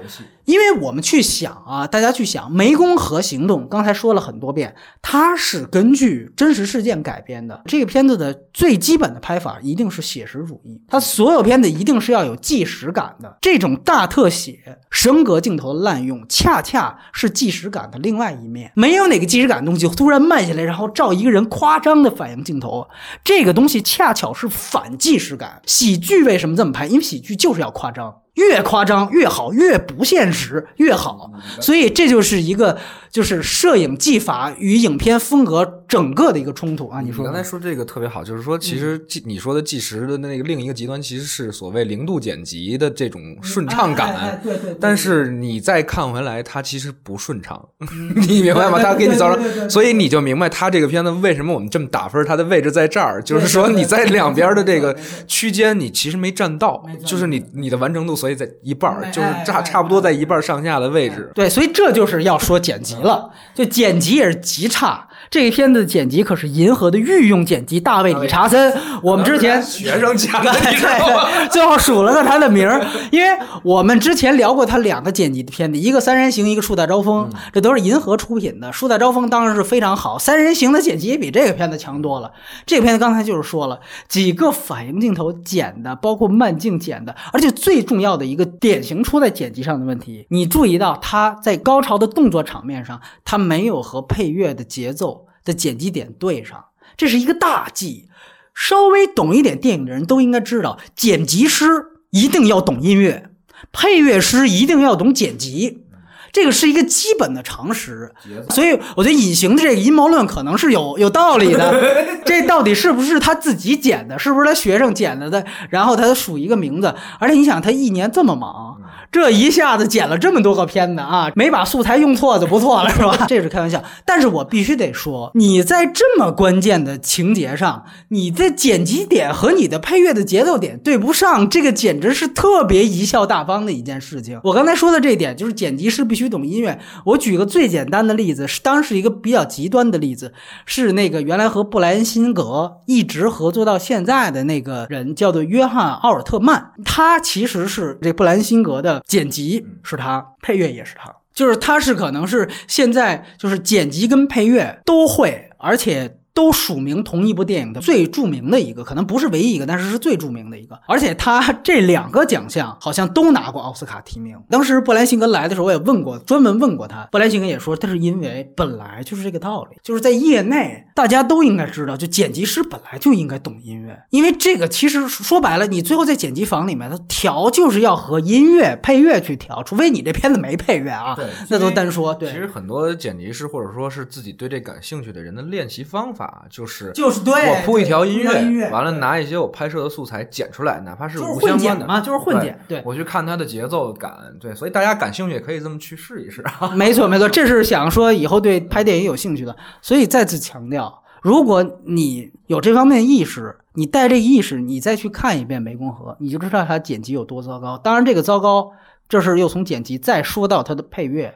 因为我们去想啊，大家去想《湄公河行动》，刚才说了很多遍，它是根据真实事件改编的。这个片子的最基本的拍法一定是写实主义，它所有片子一定是要有纪实感的。这种大特写、升格镜头的滥用，恰恰是纪实感的另外一面。没有哪个纪实感的东西突然慢下来，然后照一个人夸张的反应镜头，这个东西恰巧是反纪实感。喜剧为什么这么拍？因为喜剧就是要夸张。越夸张越好，越不现实越好，所以这就是一个就是摄影技法与影片风格整个的一个冲突啊！你说。刚才说这个特别好，就是说，其实纪你说的纪实的那个另一个极端，其实是所谓零度剪辑的这种顺畅哎哎哎感。对对对。但是你再看回来，它其实不顺畅，[laughs] 你明白吗？它给你 [laughs] 造成，所以你就明白它这个片子为什么我们这么打分，它的位置在这儿，就是说你在两边的这个区间，你其实没占到就是你你的完成度，所以在一半儿，哎就是差差不多在一半儿上下的位置。对，所以这就是要说剪辑了，就剪辑也是极差。这个片子剪辑可是银河的御用剪辑大卫理查森，[laughs] 我们之前学生讲的，[laughs] 对最后数了个他的名儿，因为我们之前聊过他两个剪辑的片子，一个《三人行》，一个《树大招风》，这都是银河出品的。《树大招风》当然是非常好，《三人行》的剪辑也比这个片子强多了。这个片子刚才就是说了几个反应镜头剪的，包括慢镜剪的，而且最重要的一个典型出在剪辑上的问题，你注意到他在高潮的动作场面上，他没有和配乐的节奏的剪辑点对上，这是一个大忌。稍微懂一点电影的人都应该知道，剪辑师一定要懂音乐，配乐师一定要懂剪辑，这个是一个基本的常识。所以我觉得隐形的这个阴谋论可能是有 [laughs] 有道理的。[laughs] 这到底是不是他自己剪的？是不是他学生剪了的？然后他署一个名字，而且你想他一年这么忙。这一下子剪了这么多个片子啊，没把素材用错就不错了，[laughs] 是吧？这是开玩笑，但是我必须得说，你在这么关键的情节上，你的剪辑点和你的配乐的节奏点对不上，这个简直是特别贻笑大方的一件事情。我刚才说的这一点，就是剪辑师必须懂音乐。我举个最简单的例子，是当时一个比较极端的例子，是那个原来和布莱恩辛格一直合作到现在的那个人，叫做约翰奥尔特曼，他其实是这布莱恩辛格的剪辑是他，配乐也是他，就是他是可能是现在就是剪辑跟配乐都会，而且。都署名同一部电影的最著名的一个，可能不是唯一一个，但是是最著名的一个。而且他这两个奖项好像都拿过奥斯卡提名。当时布莱辛格来的时候，我也问过，专门问过他。布莱辛格也说，他是因为本来就是这个道理，就是在业内大家都应该知道，就剪辑师本来就应该懂音乐，因为这个其实说白了，你最后在剪辑房里面，他调就是要和音乐配乐去调，除非你这片子没配乐啊，那都单说。对，其实很多剪辑师或者说是自己对这感兴趣的人的练习方法，就是就是对我铺一条音铺一条音乐完了拿一些我拍摄的素材剪出来，哪怕是无相关的嘛就是混剪对我去看它的节奏感，对，所以大家感兴趣也可以这么去试一试啊。[laughs] 没错，没错，这是想说以后对拍电影有兴趣的，所以再次强调，如果你有这方面意识，你带这个意识，你再去看一遍《湄公河》，你就知道它剪辑有多糟糕。当然，这个糟糕，这是又从剪辑再说到它的配乐。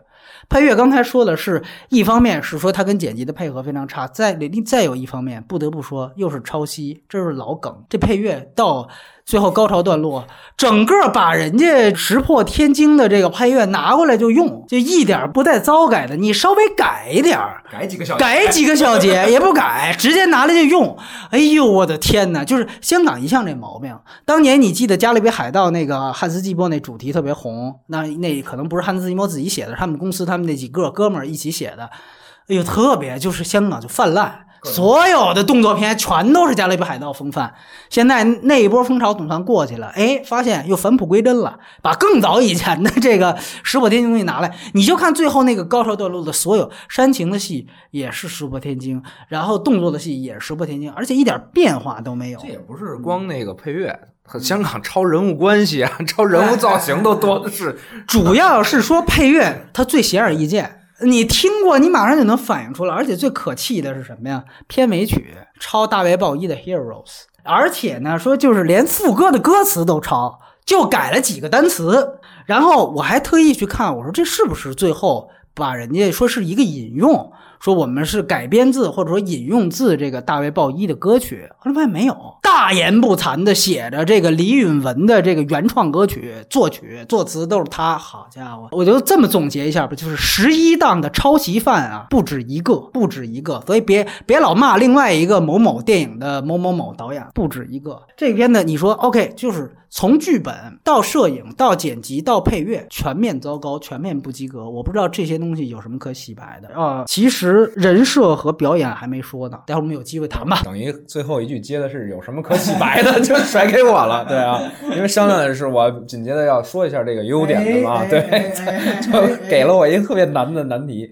配乐刚才说的是一方面是说它跟剪辑的配合非常差，再另再有一方面不得不说又是抄袭，这是老梗。这配乐到最后高潮段落，整个把人家石破天惊的这个配乐拿过来就用，就一点不带糟改的，你稍微改一点儿。改几个小改几个小节 [laughs] 也不改，直接拿来就用。哎呦，我的天哪！就是香港一向这毛病。当年你记得《加勒比海盗》那个汉斯季默那主题特别红，那那可能不是汉斯季默自己写的，是他们公司他们那几个哥们儿一起写的。哎呦，特别就是香港就泛滥。所有的动作片全都是《加勒比海盗》风范。现在那一波风潮总算过去了，哎，发现又返璞归真了，把更早以前的这个石破天惊东西拿来，你就看最后那个高潮段落的所有煽情的戏也是石破天惊，然后动作的戏也是石破天惊，而且一点变化都没有这。也不是光那个配乐，和香港抄人物关系啊，[laughs] 抄人物造型都多的是。主要是说配乐它最显而易见，你听过，你马上就能反应出来。而且最可气的是什么呀？片尾曲抄大卫鲍伊的《Heroes》，而且呢，说就是连副歌的歌词都抄，就改了几个单词。然后我还特意去看，我说这是不是最后把人家说是一个引用，说我们是改编自或者说引用自这个大卫鲍伊的歌曲？后来发现没有，大言不惭的写着这个李允文的这个原创歌曲，作曲作词都是他。好家伙，我就这么总结一下吧，就是十一档的抄袭犯啊，不止一个，不止一个，所以别别老骂另外一个某某电影的某某某导演，不止一个。这边呢，你说 OK，就是从剧本到摄影到剪辑到配乐，全面糟糕，全面不及格。我不知道这些东西有什么可洗白的啊、其实人设和表演还没说呢，待会儿我们有机会谈吧。等于最后一句接的是有什么可洗白的，[laughs] 就甩给我了。对啊，因为商量的是我紧接着要说一下这个优点的嘛，对，[laughs] 就给了我一个特别难的难题。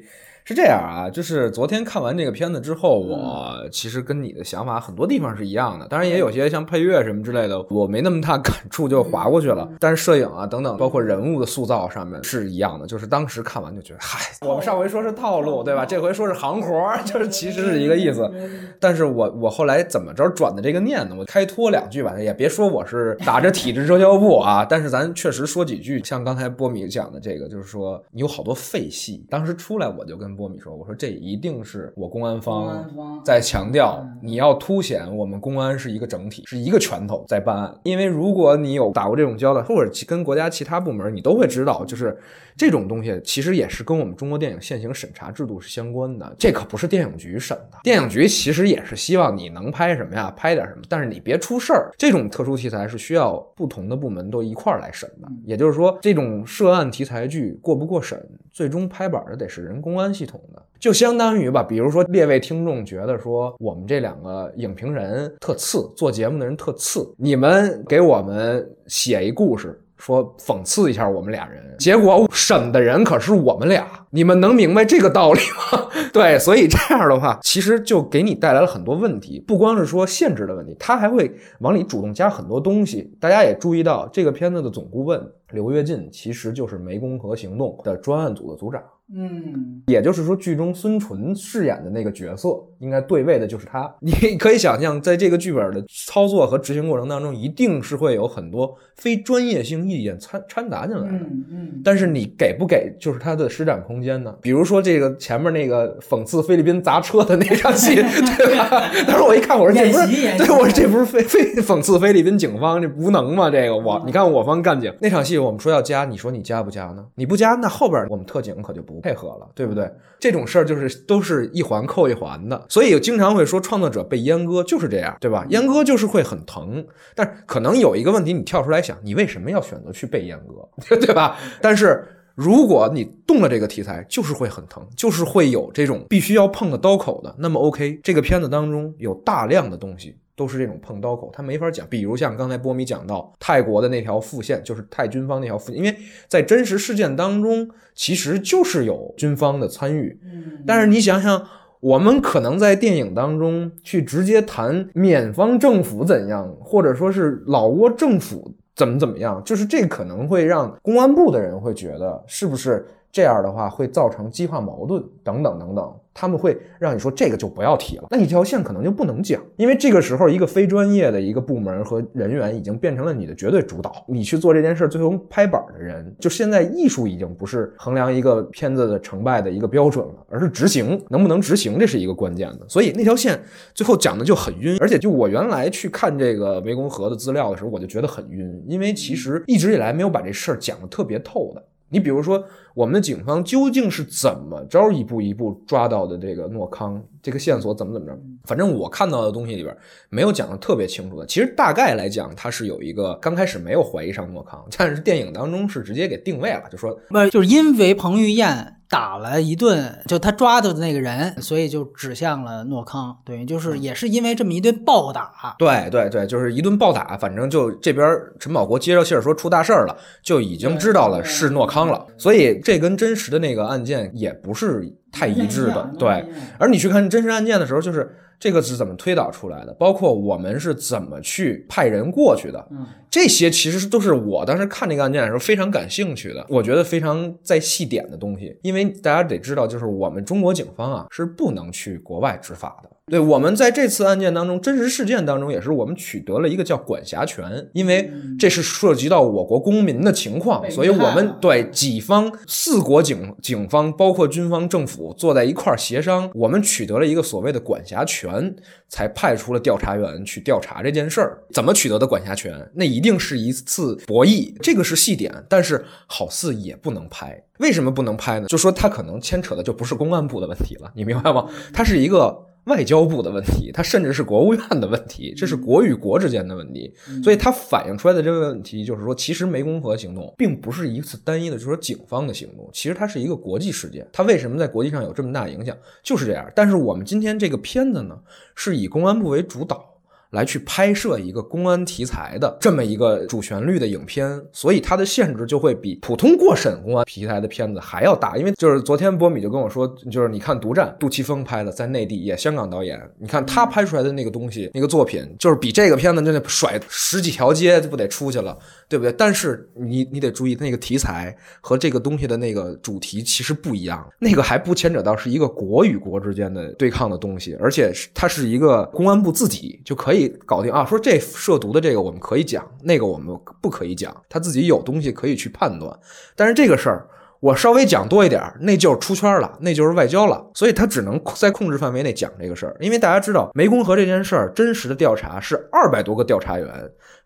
是这样啊，就是昨天看完这个片子之后，我其实跟你的想法很多地方是一样的，当然也有些像配乐什么之类的，我没那么大 [laughs] 感触就划过去了。但是摄影啊等等，包括人物的塑造上面是一样的，就是当时看完就觉得，嗨，我们上回说是套路，对吧？这回说是行活，就是其实是一个意思。[laughs] 但是我我后来怎么着转的这个念呢？我开脱两句吧，也别说我是打着体制遮羞布啊，但是咱确实说几句，像刚才波米讲的这个，就是说你有好多废戏。当时出来我就跟波米说，我说这一定是我公安方在强调，你要凸显我们公安是一个整体，是一个拳头在办案。因为如果你有打过这种交道，或者其跟国家其他部门，你都会知道，就是这种东西其实也是跟我们中国电影现行审查制度是相关的。这可不是电影局审的，电影局其实也是希望你能拍什么呀，拍点什么，但是你别出事儿。这种特殊题材是需要不同的部门都一块儿来审的。也就是说，这种涉案题材剧过不过审，最终拍板的得是人公安系统的。就相当于吧，比如说列位听众觉得说我们这两个影评人特次，做节目的人特次，你们给我们写一故事。说讽刺一下我们俩人，结果审的人可是我们俩，你们能明白这个道理吗？[laughs] 对，所以这样的话，其实就给你带来了很多问题，不光是说限制的问题，他还会往里主动加很多东西。大家也注意到，这个片子的总顾问刘跃进其实就是湄公河行动的专案组的组长。嗯，也就是说，剧中孙淳饰演的那个角色，应该对位的就是他。[laughs] 你可以想象，在这个剧本的操作和执行过程当中，一定是会有很多非专业性意见掺掺杂进来的。嗯嗯，但是你给不给，就是他的施展空间呢？比如说这个前面那个讽刺菲律宾砸车的那场戏，[laughs] 对吧？当时我一看，我说这不是对，我说这不是非 [laughs] 非讽刺菲律宾警方这无能吗？这个我你看我方干警那场戏，我们说要加，你说你加不加呢？你不加，那后边我们特警可就不配合了，对不对？这种事儿就是都是一环扣一环的，所以经常会说创作者被阉割就是这样，对吧？阉割就是会很疼，但是可能有一个问题，你跳出来想，你为什么要选择去被阉割，[laughs] 对吧？但是如果你动了这个题材，就是会很疼，就是会有这种必须要碰的刀口的。那么 OK，这个片子当中有大量的东西都是这种碰刀口，他没法讲。比如像刚才波米讲到泰国的那条副线，就是泰军方那条副线，因为在真实事件当中，其实就是有军方的参与。但是你想想。我们可能在电影当中去直接谈缅方政府怎样，或者说是老挝政府怎么怎么样，就是这可能会让公安部的人会觉得是不是这样的话会造成激化矛盾等等等等。他们会让你说这个就不要提了，那你这条线可能就不能讲，因为这个时候一个非专业的一个部门和人员已经变成了你的绝对主导。你去做这件事，最终拍板的人，就现在艺术已经不是衡量一个片子的成败的一个标准了，而是执行能不能执行，这是一个关键的。所以那条线最后讲的就很晕，而且就我原来去看这个湄公河的资料的时候，我就觉得很晕，因为其实一直以来没有把这事儿讲的特别透的。你比如说，我们的警方究竟是怎么着一步一步抓到的这个诺康？这个线索怎么怎么着？反正我看到的东西里边没有讲的特别清楚的。其实大概来讲，他是有一个刚开始没有怀疑上诺康，但是电影当中是直接给定位了，就说不就是因为彭于晏打了一顿，就他抓的那个人，所以就指向了诺康。对，就是也是因为这么一顿暴打。对对对，就是一顿暴打，反正就这边陈宝国接着信儿说出大事儿了，就已经知道了是诺康了。所以这跟真实的那个案件也不是。太一致的，对。而你去看真实案件的时候，就是这个是怎么推导出来的，包括我们是怎么去派人过去的，这些其实都是我当时看这个案件的时候非常感兴趣的，我觉得非常在细点的东西。因为大家得知道，就是我们中国警方啊是不能去国外执法的。对我们在这次案件当中，真实事件当中，也是我们取得了一个叫管辖权，因为这是涉及到我国公民的情况，所以我们对己方四国警警方，包括军方政府坐在一块儿协商，我们取得了一个所谓的管辖权，才派出了调查员去调查这件事儿。怎么取得的管辖权？那一定是一次博弈，这个是细点，但是好似也不能拍。为什么不能拍呢？就说它可能牵扯的就不是公安部的问题了，你明白吗？它是一个。外交部的问题，它甚至是国务院的问题，这是国与国之间的问题，所以它反映出来的这个问题就是说，其实湄公河行动并不是一次单一的，就是说警方的行动，其实它是一个国际事件，它为什么在国际上有这么大影响，就是这样。但是我们今天这个片子呢，是以公安部为主导。来去拍摄一个公安题材的这么一个主旋律的影片，所以它的限制就会比普通过审公安题材的片子还要大。因为就是昨天波米就跟我说，就是你看《独占》，杜琪峰拍的，在内地也香港导演，你看他拍出来的那个东西，那个作品，就是比这个片子真的甩十几条街就不得出去了，对不对？但是你你得注意，那个题材和这个东西的那个主题其实不一样，那个还不牵扯到是一个国与国之间的对抗的东西，而且它是一个公安部自己就可以。搞定啊！说这涉毒的这个我们可以讲，那个我们不可以讲。他自己有东西可以去判断，但是这个事儿我稍微讲多一点，那就是出圈了，那就是外交了。所以他只能在控制范围内讲这个事儿。因为大家知道湄公河这件事儿，真实的调查是二百多个调查员。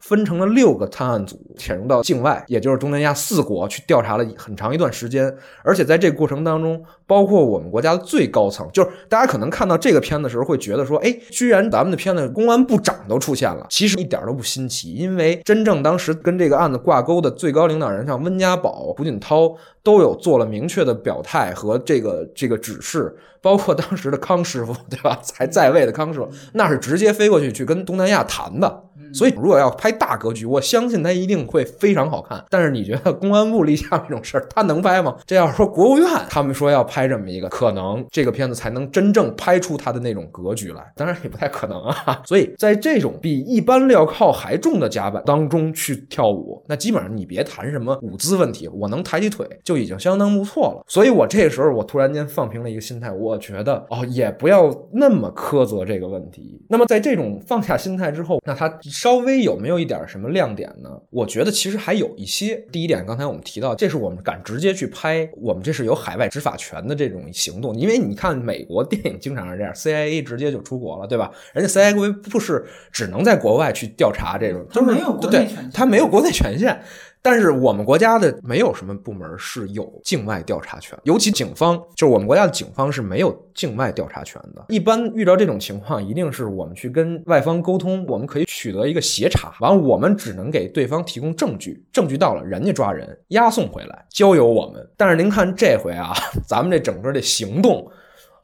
分成了六个探案组，潜入到境外，也就是东南亚四国去调查了很长一段时间。而且在这个过程当中，包括我们国家的最高层，就是大家可能看到这个片子的时候会觉得说，哎，居然咱们的片子公安部长都出现了，其实一点都不新奇，因为真正当时跟这个案子挂钩的最高领导人，像温家宝、胡锦涛，都有做了明确的表态和这个这个指示。包括当时的康师傅，对吧？[laughs] 还在位的康师傅，那是直接飞过去去跟东南亚谈的。所以，如果要拍大格局，我相信他一定会非常好看。但是，你觉得公安部立项这种事儿，他能拍吗？这要是说国务院他们说要拍这么一个，可能这个片子才能真正拍出他的那种格局来。当然也不太可能啊。[laughs] 所以在这种比一般镣铐还重的甲板当中去跳舞，那基本上你别谈什么舞姿问题，我能抬起腿就已经相当不错了。所以我这时候我突然间放平了一个心态，我觉得哦，也不要那么苛责这个问题。那么在这种放下心态之后，那他。稍微有没有一点什么亮点呢？我觉得其实还有一些。第一点，刚才我们提到，这是我们敢直接去拍，我们这是有海外执法权的这种行动。因为你看美国电影经常是这样，CIA 直接就出国了，对吧？人家 CIA 不是只能在国外去调查这种，他没有国内权，他没有国内权限。但是我们国家的没有什么部门是有境外调查权，尤其警方，就是我们国家的警方是没有境外调查权的。一般遇到这种情况，一定是我们去跟外方沟通，我们可以取得一个协查，完我们只能给对方提供证据，证据到了，人家抓人押送回来，交由我们。但是您看这回啊，咱们这整个的行动。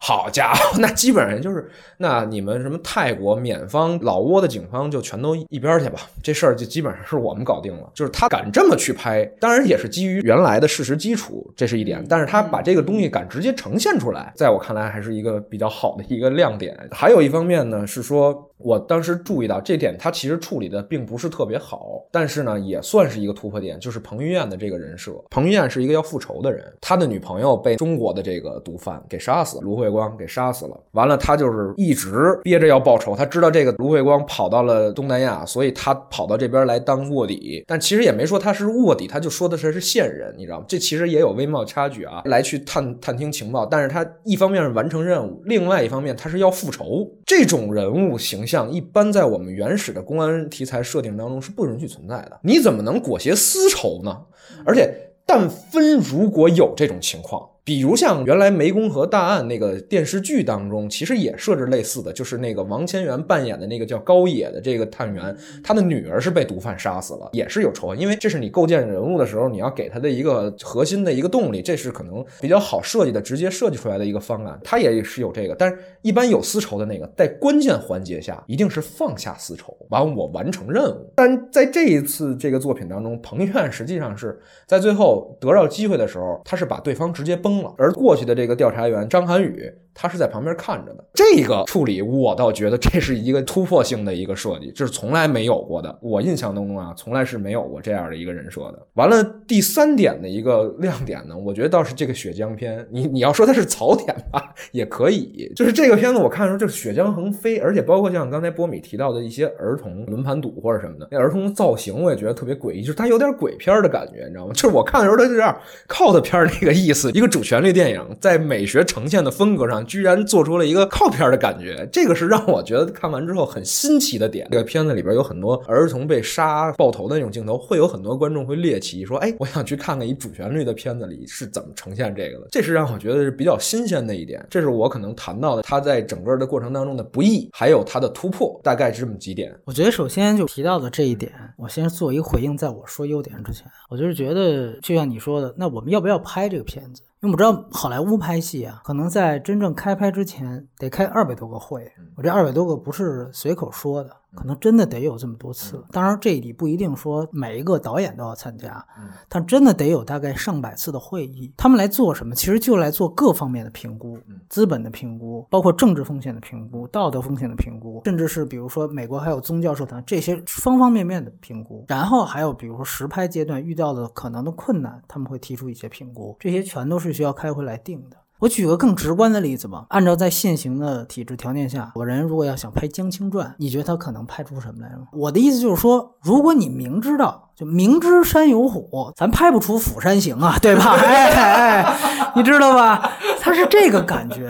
好家伙，[laughs] 那基本上就是，那你们什么泰国、缅方、老挝的警方就全都一边去吧，这事儿就基本上是我们搞定了。就是他敢这么去拍，当然也是基于原来的事实基础，这是一点。但是他把这个东西敢直接呈现出来，在我看来还是一个比较好的一个亮点。还有一方面呢，是说我当时注意到这点，他其实处理的并不是特别好，但是呢，也算是一个突破点，就是彭于晏的这个人设。彭于晏是一个要复仇的人，他的女朋友被中国的这个毒贩给杀死，卢慧光给杀死了。完了，他就是一直憋着要报仇。他知道这个卢慧光跑到了东南亚，所以他跑到这边来当卧底。但其实也没说他是卧底，他就说的是是线人，你知道吗？这其实也有微妙差距啊，来去探探听情报。但是他一方面是完成任务，另外一方面他是要复仇。这种人物形象像一般在我们原始的公安题材设定当中是不允许存在的。你怎么能裹挟私仇呢？而且，但分如果有这种情况。比如像原来《湄公河大案》那个电视剧当中，其实也设置类似的，就是那个王千源扮演的那个叫高野的这个探员，他的女儿是被毒贩杀死了，也是有仇恨。因为这是你构建人物的时候，你要给他的一个核心的一个动力，这是可能比较好设计的，直接设计出来的一个方案。他也是有这个，但是一般有私仇的那个，在关键环节下一定是放下私仇，完我完成任务。但在这一次这个作品当中，彭于晏实际上是在最后得到机会的时候，他是把对方直接崩。而过去的这个调查员张涵予，他是在旁边看着的。这个处理，我倒觉得这是一个突破性的一个设计，这是从来没有过的。我印象当中啊，从来是没有过这样的一个人设的。完了，第三点的一个亮点呢，我觉得倒是这个血浆片。你你要说它是槽点吧，也可以。就是这个片子，我看的时候就是血浆横飞，而且包括像刚才波米提到的一些儿童轮盘赌或者什么的，那儿童造型我也觉得特别诡异，就是它有点鬼片的感觉，你知道吗？就是我看的时候，它就有点靠的片那个意思，一个主旋律电影在美学呈现的风格上，居然做出了一个靠片的感觉，这个是让我觉得看完之后很新奇的点。这个片子里边有很多儿童被杀爆头的那种镜头，会有很多观众会猎奇说：“哎，我想去看看一主旋律的片子里是怎么呈现这个的。”这是让我觉得是比较新鲜的一点。这是我可能谈到的他在整个的过程当中的不易，还有他的突破，大概是这么几点。我觉得首先就提到的这一点，我先做一个回应，在我说优点之前，我就是觉得就像你说的，那我们要不要拍这个片子？因为我知道好莱坞拍戏啊，可能在真正开拍之前得开二百多个会，我这二百多个不是随口说的。可能真的得有这么多次，当然这里不一定说每一个导演都要参加，但真的得有大概上百次的会议。他们来做什么？其实就来做各方面的评估，资本的评估，包括政治风险的评估、道德风险的评估，甚至是比如说美国还有宗教社团这些方方面面的评估。然后还有比如说实拍阶段遇到的可能的困难，他们会提出一些评估，这些全都是需要开会来定的。我举个更直观的例子吧，按照在现行的体制条件下，我人如果要想拍《江青传》，你觉得他可能拍出什么来吗？我的意思就是说，如果你明知道，就明知山有虎，咱拍不出《釜山行》啊，对吧？[laughs] 哎哎，你知道吧？他是这个感觉。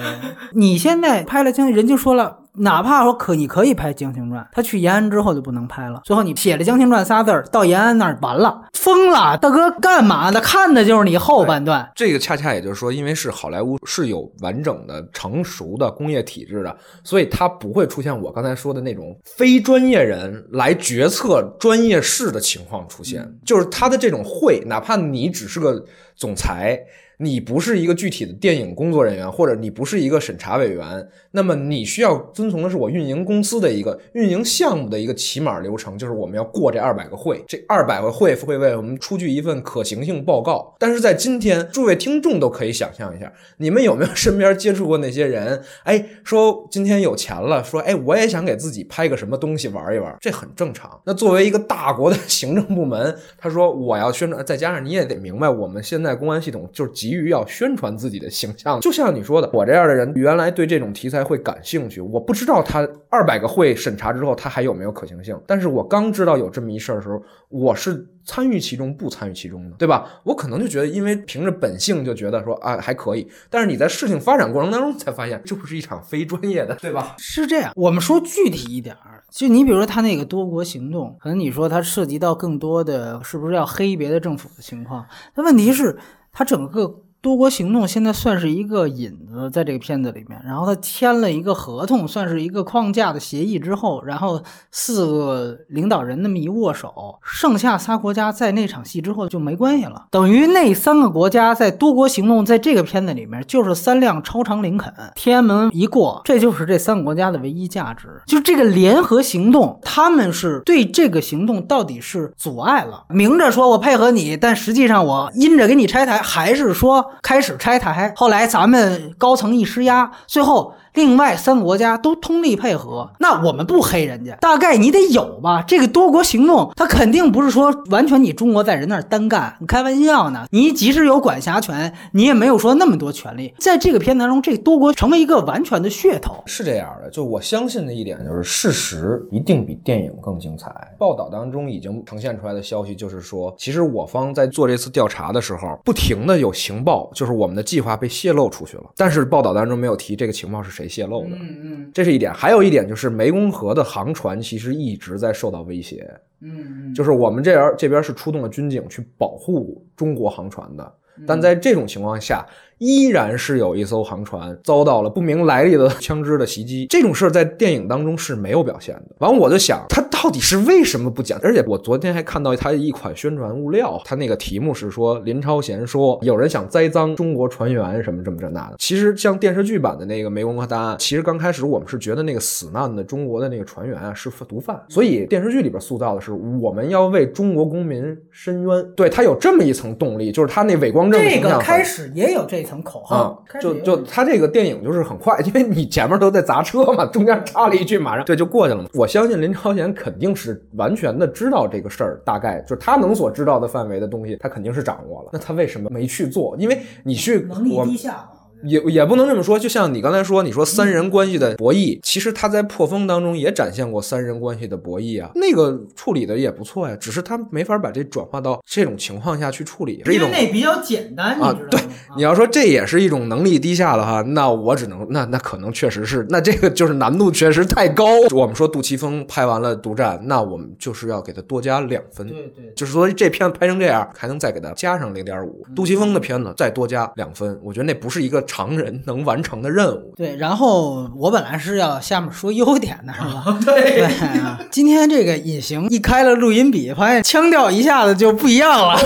你现在拍了《江》，人就说了。哪怕说可，你可以拍《江青传》，他去延安之后就不能拍了。最后你写了《江青传》仨字儿，到延安那儿完了，疯了，大哥干嘛呢？看的就是你后半段。这个恰恰也就是说，因为是好莱坞是有完整的、成熟的工业体制的，所以它不会出现我刚才说的那种非专业人来决策专业事的情况出现。就是他的这种会，哪怕你只是个总裁。你不是一个具体的电影工作人员，或者你不是一个审查委员，那么你需要遵从的是我运营公司的一个运营项目的一个起码流程，就是我们要过这二百个会，这二百个会会为我们出具一份可行性报告。但是在今天，诸位听众都可以想象一下，你们有没有身边接触过那些人？哎，说今天有钱了，说哎，我也想给自己拍个什么东西玩一玩，这很正常。那作为一个大国的行政部门，他说我要宣传，再加上你也得明白，我们现在公安系统就是急。急于要宣传自己的形象，就像你说的，我这样的人原来对这种题材会感兴趣。我不知道他二百个会审查之后，他还有没有可行性。但是我刚知道有这么一事儿的时候，我是参与其中不参与其中的，对吧？我可能就觉得，因为凭着本性就觉得说啊还可以。但是你在事情发展过程当中才发现，这不是一场非专业的，对吧？是这样。我们说具体一点儿，就你比如说他那个多国行动，可能你说他涉及到更多的是不是要黑别的政府的情况？那问题是。它整个多国行动现在算是一个引子，在这个片子里面，然后他签了一个合同，算是一个框架的协议之后，然后四个领导人那么一握手，剩下仨国家在那场戏之后就没关系了，等于那三个国家在多国行动在这个片子里面就是三辆超长林肯，天安门一过，这就是这三个国家的唯一价值，就这个联合行动，他们是对这个行动到底是阻碍了，明着说我配合你，但实际上我阴着给你拆台，还是说？开始拆台，后来咱们高层一施压，最后另外三个国家都通力配合，那我们不黑人家，大概你得有吧？这个多国行动，它肯定不是说完全你中国在人那儿单干，你开玩笑呢？你即使有管辖权，你也没有说那么多权利。在这个片当中，这多国成为一个完全的噱头。是这样的，就我相信的一点就是，事实一定比电影更精彩。报道当中已经呈现出来的消息就是说，其实我方在做这次调查的时候，不停的有情报，就是我们的计划被泄露出去了。但是报道当中没有提这个情报是谁泄露的，嗯这是一点。还有一点就是湄公河的航船其实一直在受到威胁，嗯就是我们这边这边是出动了军警去保护中国航船的，但在这种情况下，依然是有一艘航船遭到了不明来历的枪支的袭击。这种事儿在电影当中是没有表现的。完，我就想他到底是为什么不讲？而且我昨天还看到他一款宣传物料，他那个题目是说林超贤说有人想栽赃中国船员什么这么这那的。其实像电视剧版的那个湄公河大案，其实刚开始我们是觉得那个死难的中国的那个船员啊是毒贩，所以电视剧里边塑造的是我们要为中国公民申冤。对他有这么一层动力，就是他那伪光正的这个开始也有这层口啊号，，就就他这个电影就是很快，因为你前面都在砸车嘛，中间插了一句，马上对就过去了嘛。我相信林超贤肯定是完全的知道这个事儿，大概就是他能所知道的范围的东西，他肯定是掌握了。那他为什么没去做？因为你去能力我低下嘛。也也不能这么说，就像你刚才说，你说三人关系的博弈，其实他在破风当中也展现过三人关系的博弈啊，那个处理的也不错呀，只是他没法把这转化到这种情况下去处理，是一因为种那比较简单，啊你知道吗？你要说这也是一种能力低下的话，那我只能那那可能确实是，那这个就是难度确实太高。我们说杜琪峰拍完了《独占》，那我们就是要给他多加两分。对对，就是说这片子拍成这样，还能再给他加上零点五。杜琪峰的片子再多加两分，我觉得那不是一个常人能完成的任务。对，然后我本来是要下面说优点的，是吧？[laughs] 对啊，今天这个隐形一开了录音笔，发现腔调一下子就不一样了。[laughs]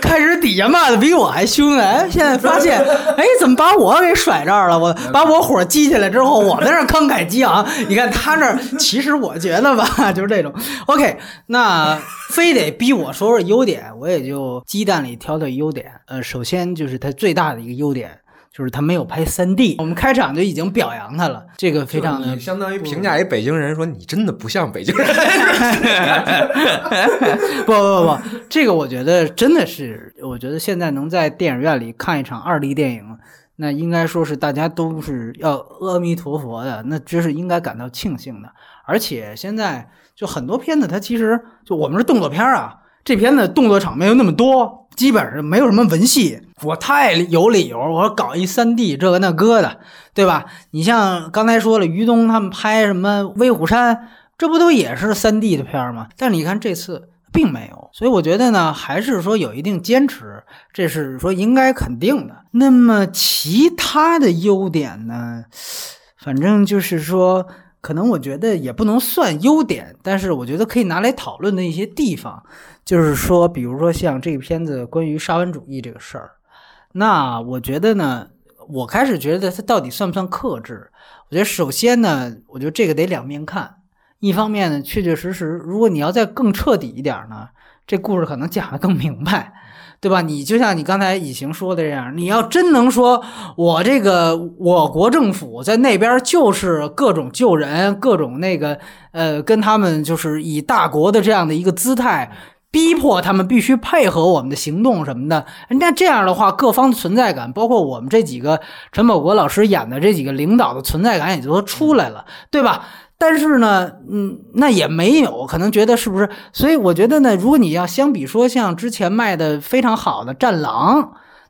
开始底下骂的比我还凶哎，现在发现，哎，怎么把我给甩这儿了？我把我火激起来之后，我在那慷慨激昂，你看他那儿，其实我觉得吧，[laughs] 就是这种。OK，那非得逼我说说优点，我也就鸡蛋里挑挑优点。呃，首先就是它最大的一个优点。就是他没有拍三 D，我们开场就已经表扬他了，这个非常的相当于评价一北京人说你真的不像北京人。[laughs] 不不不，这个我觉得真的是，我觉得现在能在电影院里看一场二 D 电影，那应该说是大家都是要阿弥陀佛的，那这是应该感到庆幸的。而且现在就很多片子，它其实就我们是动作片啊，这片子动作场面又那么多，基本上没有什么文戏，我太有理由，我说搞一三 D 这个那个的，对吧？你像刚才说了，于东他们拍什么《威虎山》，这不都也是三 D 的片儿吗？但是你看这次并没有，所以我觉得呢，还是说有一定坚持，这是说应该肯定的。那么其他的优点呢，反正就是说。可能我觉得也不能算优点，但是我觉得可以拿来讨论的一些地方，就是说，比如说像这个片子关于沙文主义这个事儿，那我觉得呢，我开始觉得它到底算不算克制？我觉得首先呢，我觉得这个得两面看。一方面呢，确确实实，如果你要再更彻底一点呢，这故事可能讲得更明白。对吧？你就像你刚才以行说的这样，你要真能说，我这个我国政府在那边就是各种救人，各种那个呃，跟他们就是以大国的这样的一个姿态，逼迫他们必须配合我们的行动什么的。那这样的话，各方的存在感，包括我们这几个陈宝国老师演的这几个领导的存在感，也就出来了，对吧？但是呢，嗯，那也没有，可能觉得是不是？所以我觉得呢，如果你要相比说像之前卖的非常好的《战狼》，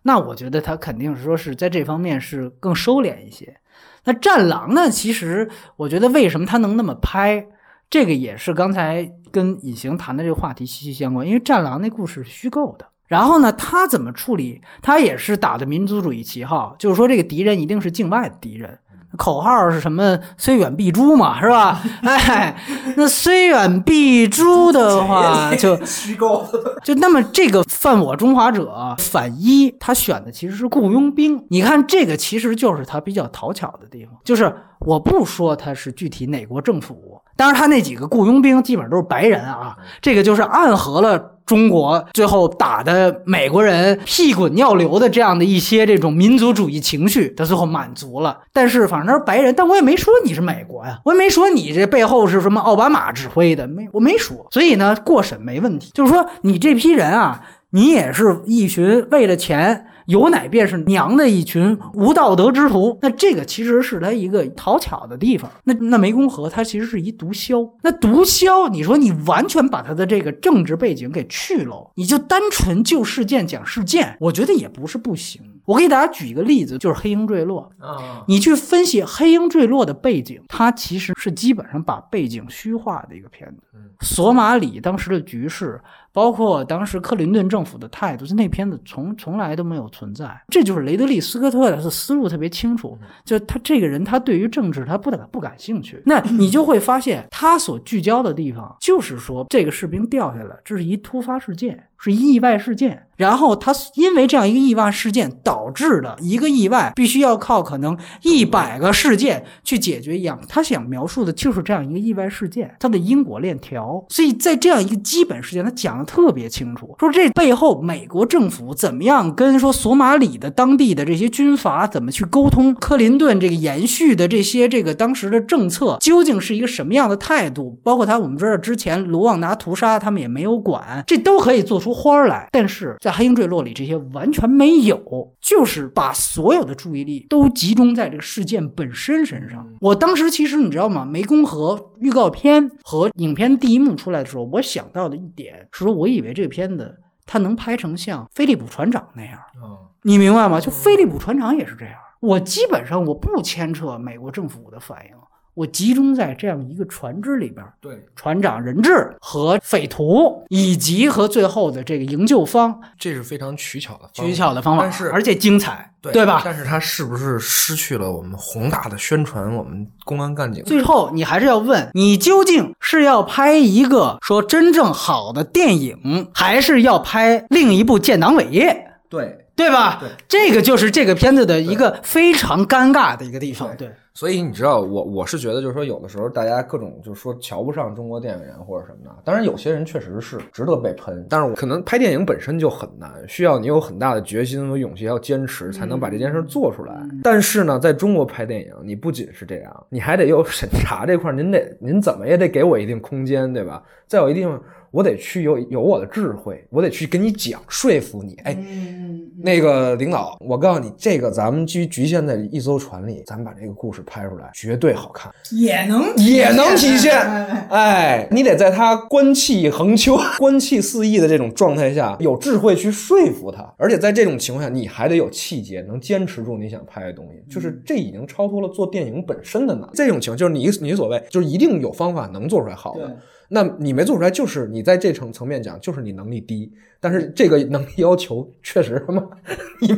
那我觉得他肯定是说是在这方面是更收敛一些。那《战狼》呢，其实我觉得为什么他能那么拍，这个也是刚才跟隐形谈的这个话题息息相关，因为《战狼》那故事是虚构的。然后呢，他怎么处理？他也是打的民族主义旗号，就是说这个敌人一定是境外的敌人。口号是什么？虽远必诛嘛，是吧？[laughs] 哎，那虽远必诛的话，就 [laughs] 虚构的。就那么这个犯我中华者反一，他选的其实是雇佣兵。你看这个其实就是他比较讨巧的地方，就是我不说他是具体哪国政府，当然他那几个雇佣兵基本上都是白人啊，这个就是暗合了。中国最后打的美国人屁滚尿流的这样的一些这种民族主义情绪，他最后满足了。但是反正他是白人，但我也没说你是美国呀，我也没说你这背后是什么奥巴马指挥的，没我没说。所以呢，过审没问题。就是说你这批人啊，你也是一群为了钱。有奶便是娘的一群无道德之徒，那这个其实是他一个讨巧的地方。那那湄公河它其实是一毒枭，那毒枭，你说你完全把他的这个政治背景给去了，你就单纯就事件讲事件，我觉得也不是不行。我给大家举一个例子，就是黑鹰坠落啊，你去分析黑鹰坠落的背景，它其实是基本上把背景虚化的一个片子。索马里当时的局势。包括当时克林顿政府的态度，就那片子从从来都没有存在。这就是雷德利·斯科特的思路特别清楚，就他这个人，他对于政治他不感不感兴趣。那你就会发现，他所聚焦的地方就是说，这个士兵掉下来，这是一突发事件。是意外事件，然后他因为这样一个意外事件导致的一个意外，必须要靠可能一百个事件去解决一样。他想描述的就是这样一个意外事件，它的因果链条。所以在这样一个基本事件，他讲的特别清楚，说这背后美国政府怎么样跟说索马里的当地的这些军阀怎么去沟通，克林顿这个延续的这些这个当时的政策究竟是一个什么样的态度，包括他我们知道之前卢旺达屠杀他们也没有管，这都可以做出。花来，但是在《黑鹰坠落》里，这些完全没有，就是把所有的注意力都集中在这个事件本身身上。我当时其实你知道吗？湄公河预告片和影片第一幕出来的时候，我想到的一点是说，我以为这个片子它能拍成像菲利普船长那样，你明白吗？就菲利普船长也是这样。我基本上我不牵扯美国政府的反应。我集中在这样一个船只里边，对船长人质和匪徒，以及和最后的这个营救方，这是非常取巧的取巧的方法，但是而且精彩，对吧？但是他是不是失去了我们宏大的宣传我们公安干警？最后你还是要问你，究竟是要拍一个说真正好的电影，还是要拍另一部建党伟业？对对吧？对，这个就是这个片子的一个非常尴尬的一个地方。对。所以你知道，我我是觉得，就是说，有的时候大家各种就是说瞧不上中国电影人或者什么的。当然，有些人确实是值得被喷，但是我可能拍电影本身就很难，需要你有很大的决心和勇气，要坚持才能把这件事做出来。但是呢，在中国拍电影，你不仅是这样，你还得有审查这块，您得您怎么也得给我一定空间，对吧？再有一定。我得去有有我的智慧，我得去跟你讲，说服你。哎，那个领导，我告诉你，这个咱们局局限在一艘船里，咱们把这个故事拍出来，绝对好看，也能也能体现。[laughs] 哎，你得在他官气横秋、[laughs] 官气四溢的这种状态下，有智慧去说服他，而且在这种情况下，你还得有气节，能坚持住你想拍的东西。就是这已经超脱了做电影本身的难。这种情况就是你你所谓，就是一定有方法能做出来好的。那你没做出来，就是你在这层层面讲，就是你能力低。但是这个能力要求确实他妈，比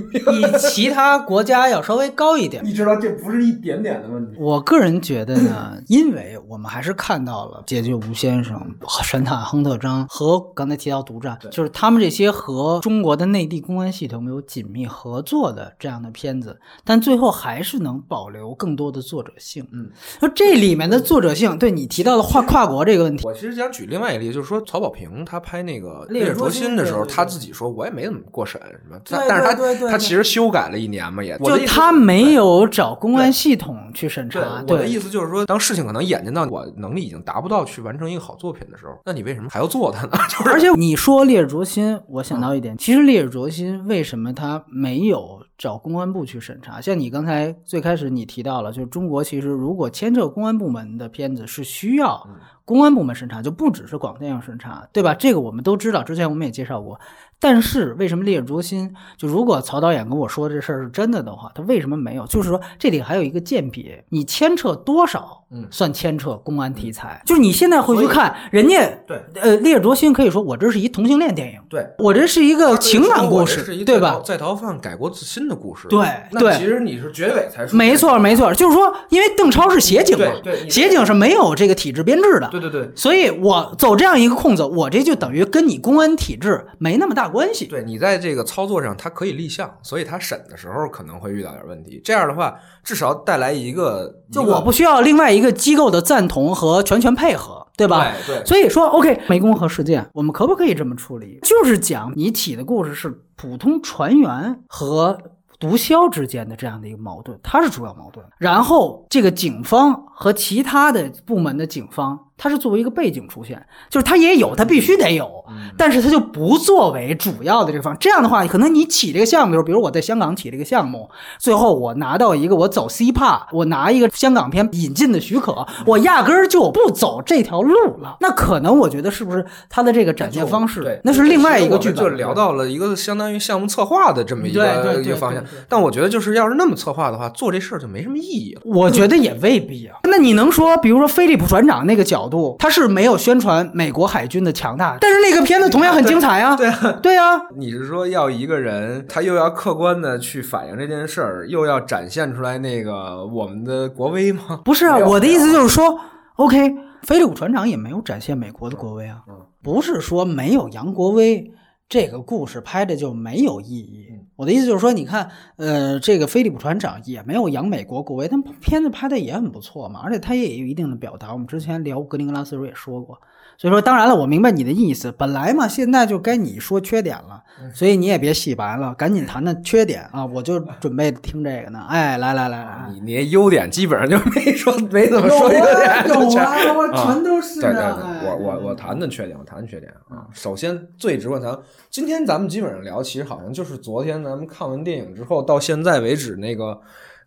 其他国家要稍微高一点。你知道这不是一点点的问题。我个人觉得呢，因为我们还是看到了《解救吴先生》《神探亨特章》和刚才提到《独占》，就是他们这些和中国的内地公安系统有紧密合作的这样的片子，但最后还是能保留更多的作者性。嗯，说这里面的作者性，对你提到的跨跨国这个问题，我其实想举另外一个例子，就是说曹保平他拍那个《烈日灼心》的时候。时候他自己说，我也没怎么过审什么，但但是他他其实修改了一年嘛，也就他没有找公安系统去审查。我的意思就是说，当事情可能演进到我能力已经达不到去完成一个好作品的时候，那你为什么还要做它呢？[laughs] 就是而且你说《烈日灼心》，我想到一点，其实《烈日灼心》为什么他没有找公安部去审查？像你刚才最开始你提到了，就是中国其实如果牵涉公安部门的片子是需要。公安部门审查就不只是广电要审查，对吧？这个我们都知道，之前我们也介绍过。但是为什么烈日灼心？就如果曹导演跟我说这事儿是真的的话，他为什么没有？就是说这里还有一个鉴别，你牵扯多少，嗯，算牵扯公安题材。就是你现在回去看人家，对，呃，烈日灼心可以说我这是一同性恋电影，对我这是一个情感故事，对吧？在逃犯改过自新的故事，对对。其实你是结尾才说，没错没错，就是说，因为邓超是协警嘛，对，协警是没有这个体制编制的，对对对。所以我走这样一个空子，我这就等于跟你公安体制没那么大关系。对你在。在这个操作上，他可以立项，所以他审的时候可能会遇到点问题。这样的话，至少带来一个，就我不需要另外一个机构的赞同和全权配合。对吧？对对所以说，OK，湄公河事件，我们可不可以这么处理？就是讲你起的故事是普通船员和毒枭之间的这样的一个矛盾，它是主要矛盾。然后这个警方和其他的部门的警方，它是作为一个背景出现，就是它也有，它必须得有，但是它就不作为主要的这个方。这样的话，可能你起这个项目的时候，比如我在香港起这个项目，最后我拿到一个我走 CPA，我拿一个香港片引进的许可，我压根儿就不走这条路了。那可能我觉得是不是它的这个展现方式对，，那是另外一个剧本，就聊到了一个相当于项目策划的这么一个对一个方向。但我觉得，就是要是那么策划的话，做这事儿就没什么意义了。我觉得也未必啊。那你能说，比如说菲利普船长那个角度，他是没有宣传美国海军的强大，但是那个片子同样很精彩啊。对啊，对啊，你是说要一个人，他又要客观的去反映这件事儿，又要展现出来那个我们的国威吗？不是啊，我的意思就是说，OK，菲利普船长也没有展现美国的国威啊，嗯不是说没有杨国威。这个故事拍的就没有意义。我的意思就是说，你看，呃，这个菲利普船长也没有扬美国国威，但片子拍的也很不错嘛，而且他也有一定的表达。我们之前聊格林格拉斯的时候也说过，所以说，当然了，我明白你的意思。本来嘛，现在就该你说缺点了，所以你也别洗白了，赶紧谈谈缺点啊！我就准备听这个呢。哎，来来来来，你你优点基本上就没说，没怎么说优点，有啊我啊全都是对对对，啊。我我我谈谈缺点，我谈谈缺点啊。首先最直观谈，今天咱们基本上聊，其实好像就是昨天咱们看完电影之后到现在为止那个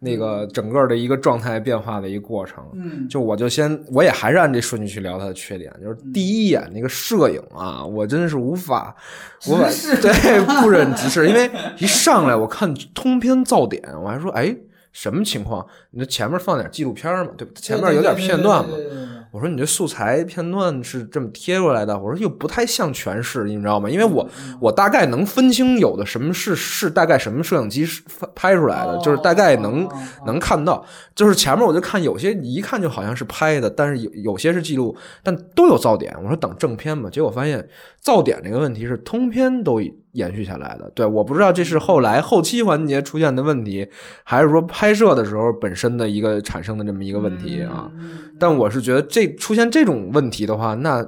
那个整个的一个状态变化的一个过程。嗯，就我就先，我也还是按这顺序去聊它的缺点，就是第一眼那个摄影啊，我真是无法，我对不忍直视，因为一上来我看通篇噪点，我还说哎什么情况？你这前面放点纪录片嘛，对吧？前面有点片段嘛。我说你这素材片段是这么贴过来的，我说又不太像全是，你知道吗？因为我我大概能分清有的什么是是大概什么摄影机是拍出来的，就是大概能能看到。就是前面我就看有些一看就好像是拍的，但是有有些是记录，但都有噪点。我说等正片吧，结果发现噪点这个问题是通篇都延续下来的。对，我不知道这是后来后期环节出现的问题，还是说拍摄的时候本身的一个产生的这么一个问题啊。但我是觉得这出现这种问题的话，那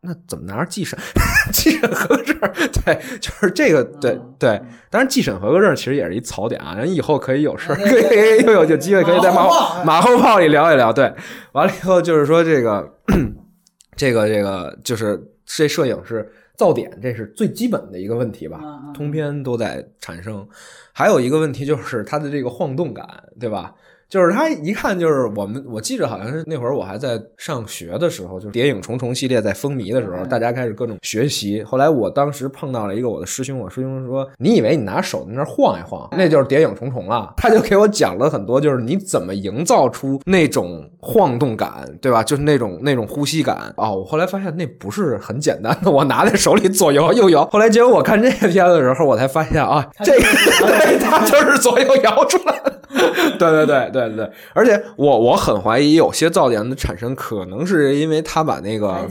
那怎么拿着技审 [laughs] 技审合格证？[laughs] 对，就是这个，对对。当然，技审合格证其实也是一槽点啊，人以后可以有事儿，可以又有有机会可以在马后马后炮里聊一聊。对，完了以后就是说这个 [clears throat] 这个这个就是这摄影是噪点，这是最基本的一个问题吧，通篇都在产生。还有一个问题就是它的这个晃动感，对吧？就是他一看就是我们，我记着好像是那会儿我还在上学的时候，就是《谍影重重》系列在风靡的时候，大家开始各种学习。后来我当时碰到了一个我的师兄，我师兄说：“你以为你拿手在那晃一晃，那就是《谍影重重》了。”他就给我讲了很多，就是你怎么营造出那种晃动感，对吧？就是那种那种呼吸感哦。我后来发现那不是很简单的，我拿在手里左摇右摇。后来结果我看这个片子的时候，我才发现啊，这个对，它就是左右摇出来的。[laughs] 对对对对对，而且我我很怀疑有些噪点的产生，可能是因为他把那个，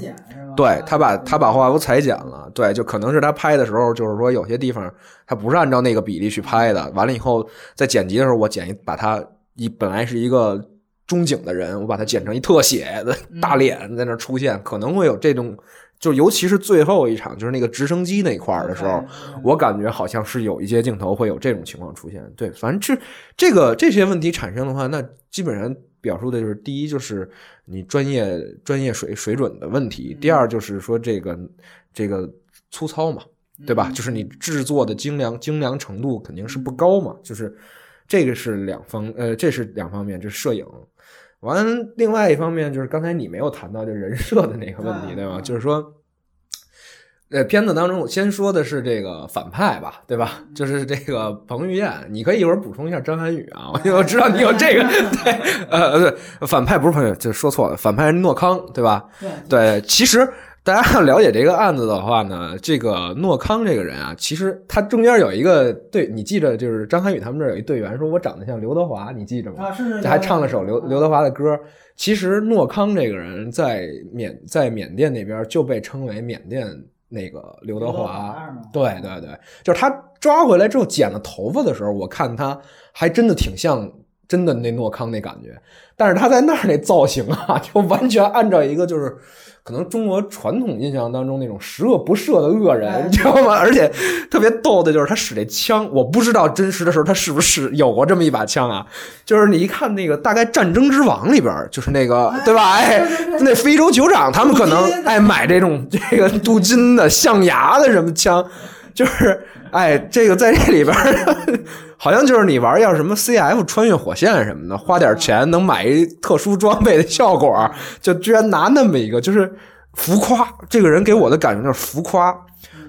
对他把他把画幅裁剪了，对，就可能是他拍的时候，就是说有些地方他不是按照那个比例去拍的，完了以后在剪辑的时候，我剪一把他一本来是一个中景的人，我把它剪成一特写的大脸在那出现，可能会有这种。就尤其是最后一场，就是那个直升机那块儿的时候，我感觉好像是有一些镜头会有这种情况出现。对，反正这这个这些问题产生的话，那基本上表述的就是第一就是你专业专业水水准的问题，第二就是说这个这个粗糙嘛，对吧？就是你制作的精良精良程度肯定是不高嘛，就是这个是两方呃，这是两方面，这是摄影。完，另外一方面就是刚才你没有谈到，就人设的那个问题，对吗？就是说，呃，片子当中我先说的是这个反派吧，对吧？就是这个彭于晏，你可以一会儿补充一下张涵予啊，我我知道你有这个，对，呃，对，反派不是彭于晏，就说错了，反派是诺康，对吧？对，其实大家要了解这个案子的话呢，这个诺康这个人啊，其实他中间有一个队你记着，就是张涵予他们这儿有一队员说我长得像刘德华，你记着吗？啊，是这还唱了首刘刘德华的歌。其实诺康这个人在缅在缅甸那边就被称为缅甸那个刘德华。对对对，就是他抓回来之后剪了头发的时候，我看他还真的挺像真的那诺康那感觉。但是他在那儿那造型啊，[laughs] 就完全按照一个就是可能中国传统印象当中那种十恶不赦的恶人，你知道吗？而且特别逗的就是他使这枪，我不知道真实的时候他是不是有过这么一把枪啊？就是你一看那个大概《战争之王》里边儿，就是那个对吧？哎，那非洲酋长他们可能爱买这种这个 [laughs] 镀金的象牙的什么枪，就是哎这个在这里边儿。好像就是你玩要什么 CF 穿越火线什么的，花点钱能买一特殊装备的效果，就居然拿那么一个，就是浮夸。这个人给我的感觉就是浮夸，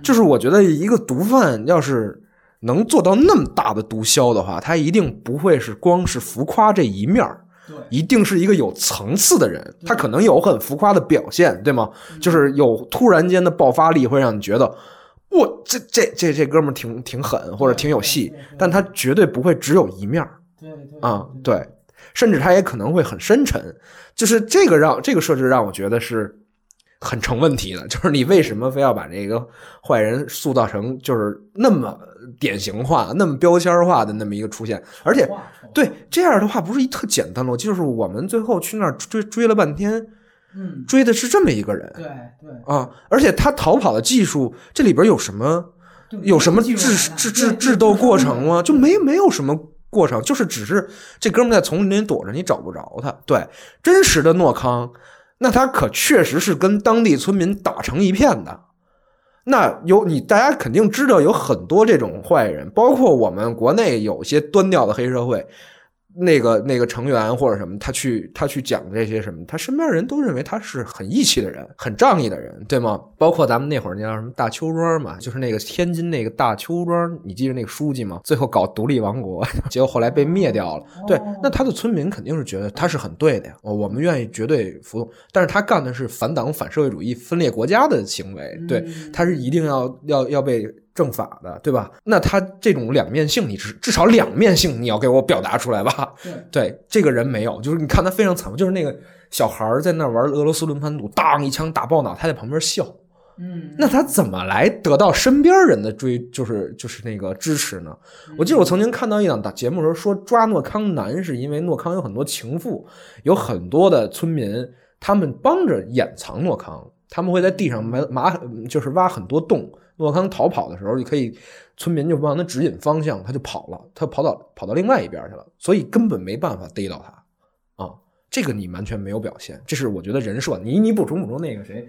就是我觉得一个毒贩要是能做到那么大的毒枭的话，他一定不会是光是浮夸这一面儿一定是一个有层次的人。他可能有很浮夸的表现，对吗？就是有突然间的爆发力，会让你觉得。我这这这这哥们儿挺挺狠，或者挺有戏，但他绝对不会只有一面儿对对啊，对，甚至他也可能会很深沉，就是这个让这个设置让我觉得是很成问题的，就是你为什么非要把这个坏人塑造成就是那么典型化、那么标签化的那么一个出现，而且对这样的话不是一特简单的，就是我们最后去那儿追追了半天。嗯，追的是这么一个人，对对，啊，而且他逃跑的技术，这里边有什么有什么智智智智斗过程吗？[laughs] 就没没有什么过程，就是只是这哥们在丛林里躲着，你找不着他。对，真实的诺康，那他可确实是跟当地村民打成一片的。那有你，大家肯定知道有很多这种坏人，包括我们国内有些端掉的黑社会。那个那个成员或者什么，他去他去讲这些什么，他身边人都认为他是很义气的人，很仗义的人，对吗？包括咱们那会儿那叫什么大邱庄嘛，就是那个天津那个大邱庄，你记得那个书记吗？最后搞独立王国，[laughs] 结果后来被灭掉了。对，那他的村民肯定是觉得他是很对的呀，我们愿意绝对服从。但是他干的是反党、反社会主义、分裂国家的行为，对，他是一定要要要被。正法的，对吧？那他这种两面性，你至至少两面性，你要给我表达出来吧？对，这个人没有，就是你看他非常惨，就是那个小孩在那玩俄罗斯轮盘赌，当一枪打爆脑，他在旁边笑。嗯，那他怎么来得到身边人的追，就是就是那个支持呢？我记得我曾经看到一档大节目的时候说，抓诺康难是因为诺康有很多情妇，有很多的村民，他们帮着掩藏诺康，他们会在地上埋埋，就是挖很多洞。诺康逃跑的时候，就可以村民就帮他指引方向，他就跑了，他跑到跑到另外一边去了，所以根本没办法逮到他啊！这个你完全没有表现，这是我觉得人设。你你补充补充那个谁？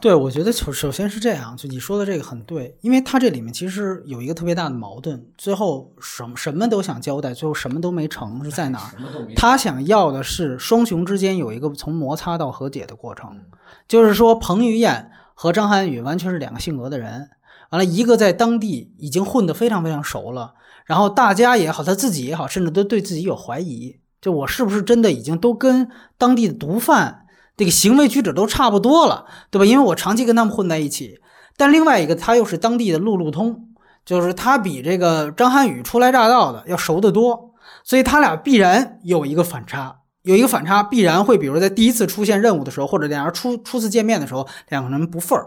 对，我觉得首首先是这样，就你说的这个很对，因为他这里面其实有一个特别大的矛盾，最后什么什么都想交代，最后什么都没成，是在哪儿？他想要的是双雄之间有一个从摩擦到和解的过程，就是说彭于晏。和张涵予完全是两个性格的人，完了，一个在当地已经混得非常非常熟了，然后大家也好，他自己也好，甚至都对自己有怀疑，就我是不是真的已经都跟当地的毒贩这个行为举止都差不多了，对吧？因为我长期跟他们混在一起。但另外一个，他又是当地的路路通，就是他比这个张涵予初来乍到的要熟得多，所以他俩必然有一个反差。有一个反差，必然会，比如在第一次出现任务的时候，或者两人初初次见面的时候，两个人不忿儿，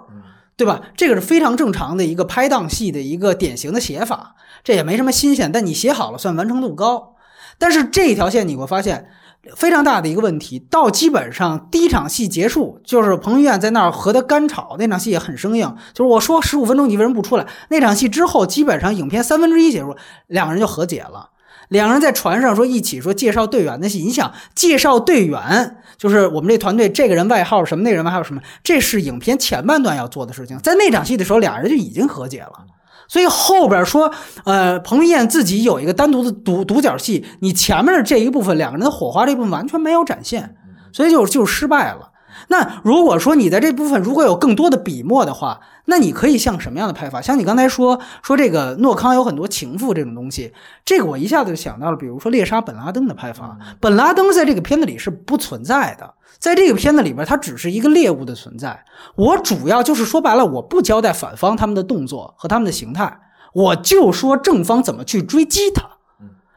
对吧？这个是非常正常的一个拍档戏的一个典型的写法，这也没什么新鲜。但你写好了，算完成度高。但是这一条线你会发现非常大的一个问题，到基本上第一场戏结束，就是彭于晏在那儿和他干吵，那场戏也很生硬。就是我说十五分钟你为什么不出来？那场戏之后，基本上影片三分之一结束，两个人就和解了。两个人在船上说一起说介绍队员的戏，你想介绍队员，就是我们这团队这个人外号什么，那个人外号什么，这是影片前半段要做的事情。在那场戏的时候，俩人就已经和解了，所以后边说，呃，彭于晏自己有一个单独的独独角戏，你前面的这一部分两个人的火花这部分完全没有展现，所以就就失败了。那如果说你在这部分如果有更多的笔墨的话，那你可以像什么样的拍法？像你刚才说说这个诺康有很多情妇这种东西，这个我一下子就想到了，比如说猎杀本拉登的拍法。本拉登在这个片子里是不存在的，在这个片子里边，他只是一个猎物的存在。我主要就是说白了，我不交代反方他们的动作和他们的形态，我就说正方怎么去追击他。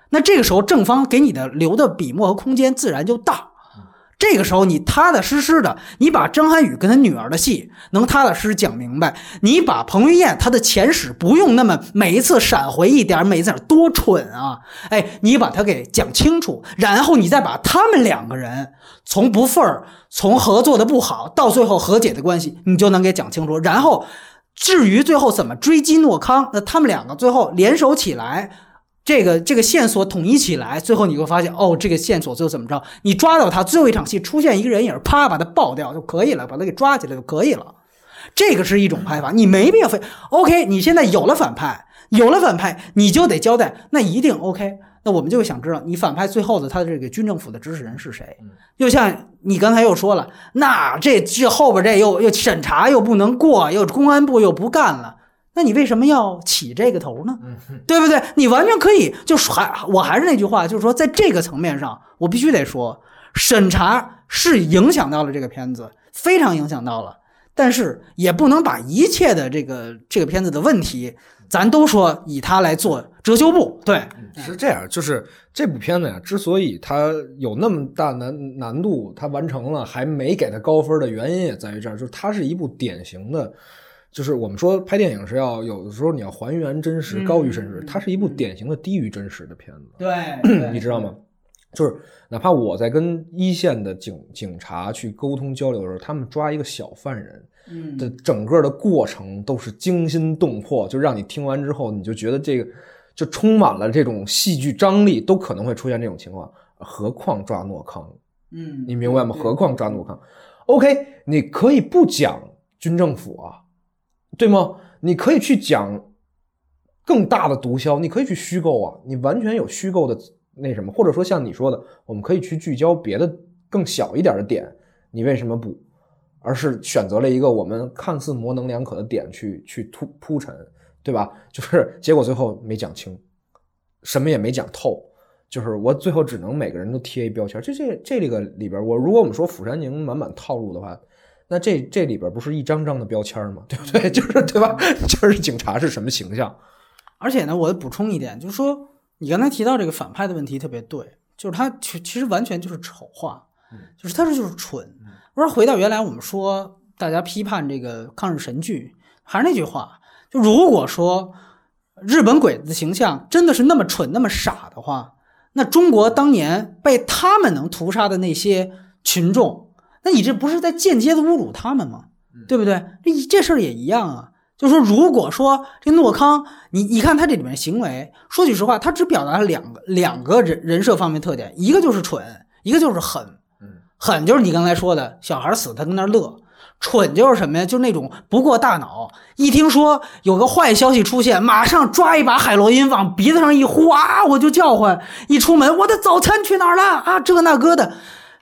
那这个时候正方给你的留的笔墨和空间自然就大。这个时候你踏踏实实的，你把张涵予跟他女儿的戏能踏踏实实讲明白，你把彭于晏他的前史不用那么每一次闪回一点，每一次多蠢啊！哎，你把他给讲清楚，然后你再把他们两个人从不忿儿，从合作的不好到最后和解的关系，你就能给讲清楚。然后至于最后怎么追击诺康，那他们两个最后联手起来。这个这个线索统一起来，最后你会发现，哦，这个线索最后怎么着？你抓到他，最后一场戏出现一个人影，啪把他爆掉就可以了，把他给抓起来就可以了。这个是一种拍法，你没必要非 OK。你现在有了反派，有了反派，你就得交代，那一定 OK。那我们就想知道，你反派最后的他的这个军政府的指使人是谁？又像你刚才又说了，那这这后边这又又审查又不能过，又公安部又不干了。那你为什么要起这个头呢？对不对？你完全可以，就是还我还是那句话，就是说，在这个层面上，我必须得说，审查是影响到了这个片子，非常影响到了，但是也不能把一切的这个这个片子的问题，咱都说以它来做遮羞布。对，是这样，就是这部片子呀，之所以它有那么大难难度，它完成了还没给它高分的原因也在于这儿，就是它是一部典型的。就是我们说拍电影是要有的时候你要还原真实高于真实，它是一部典型的低于真实的片子。对，[clears throat] 你知道吗？就是哪怕我在跟一线的警警察去沟通交流的时候，他们抓一个小犯人的整个的过程都是惊心动魄，就让你听完之后你就觉得这个就充满了这种戏剧张力，都可能会出现这种情况。何况抓诺康，嗯，你明白吗？何况抓诺康，OK，你可以不讲军政府啊。对吗？你可以去讲更大的毒枭，你可以去虚构啊，你完全有虚构的那什么，或者说像你说的，我们可以去聚焦别的更小一点的点，你为什么不？而是选择了一个我们看似模棱两可的点去去铺铺陈，对吧？[laughs] 就是结果最后没讲清，什么也没讲透，就是我最后只能每个人都贴一标签。这这这里个里边，我如果我们说《釜山行》满满套路的话。那这这里边不是一张张的标签吗？对不对？[laughs] 就是对吧？[laughs] 就是警察是什么形象？而且呢，我补充一点，就是说你刚才提到这个反派的问题特别对，就是他其其实完全就是丑化，就是他这就是蠢。我说回到原来我们说大家批判这个抗日神剧，还是那句话，就如果说日本鬼子的形象真的是那么蠢那么傻的话，那中国当年被他们能屠杀的那些群众。那你这不是在间接的侮辱他们吗？对不对？这这事儿也一样啊。就是说，如果说这诺康，你你看他这里面行为，说句实话，他只表达了两个两个人人设方面特点，一个就是蠢，一个就是狠。狠就是你刚才说的小孩死他跟那乐，蠢就是什么呀？就是那种不过大脑，一听说有个坏消息出现，马上抓一把海洛因往鼻子上一呼啊，我就叫唤，一出门我的早餐去哪儿了啊？这个那个的，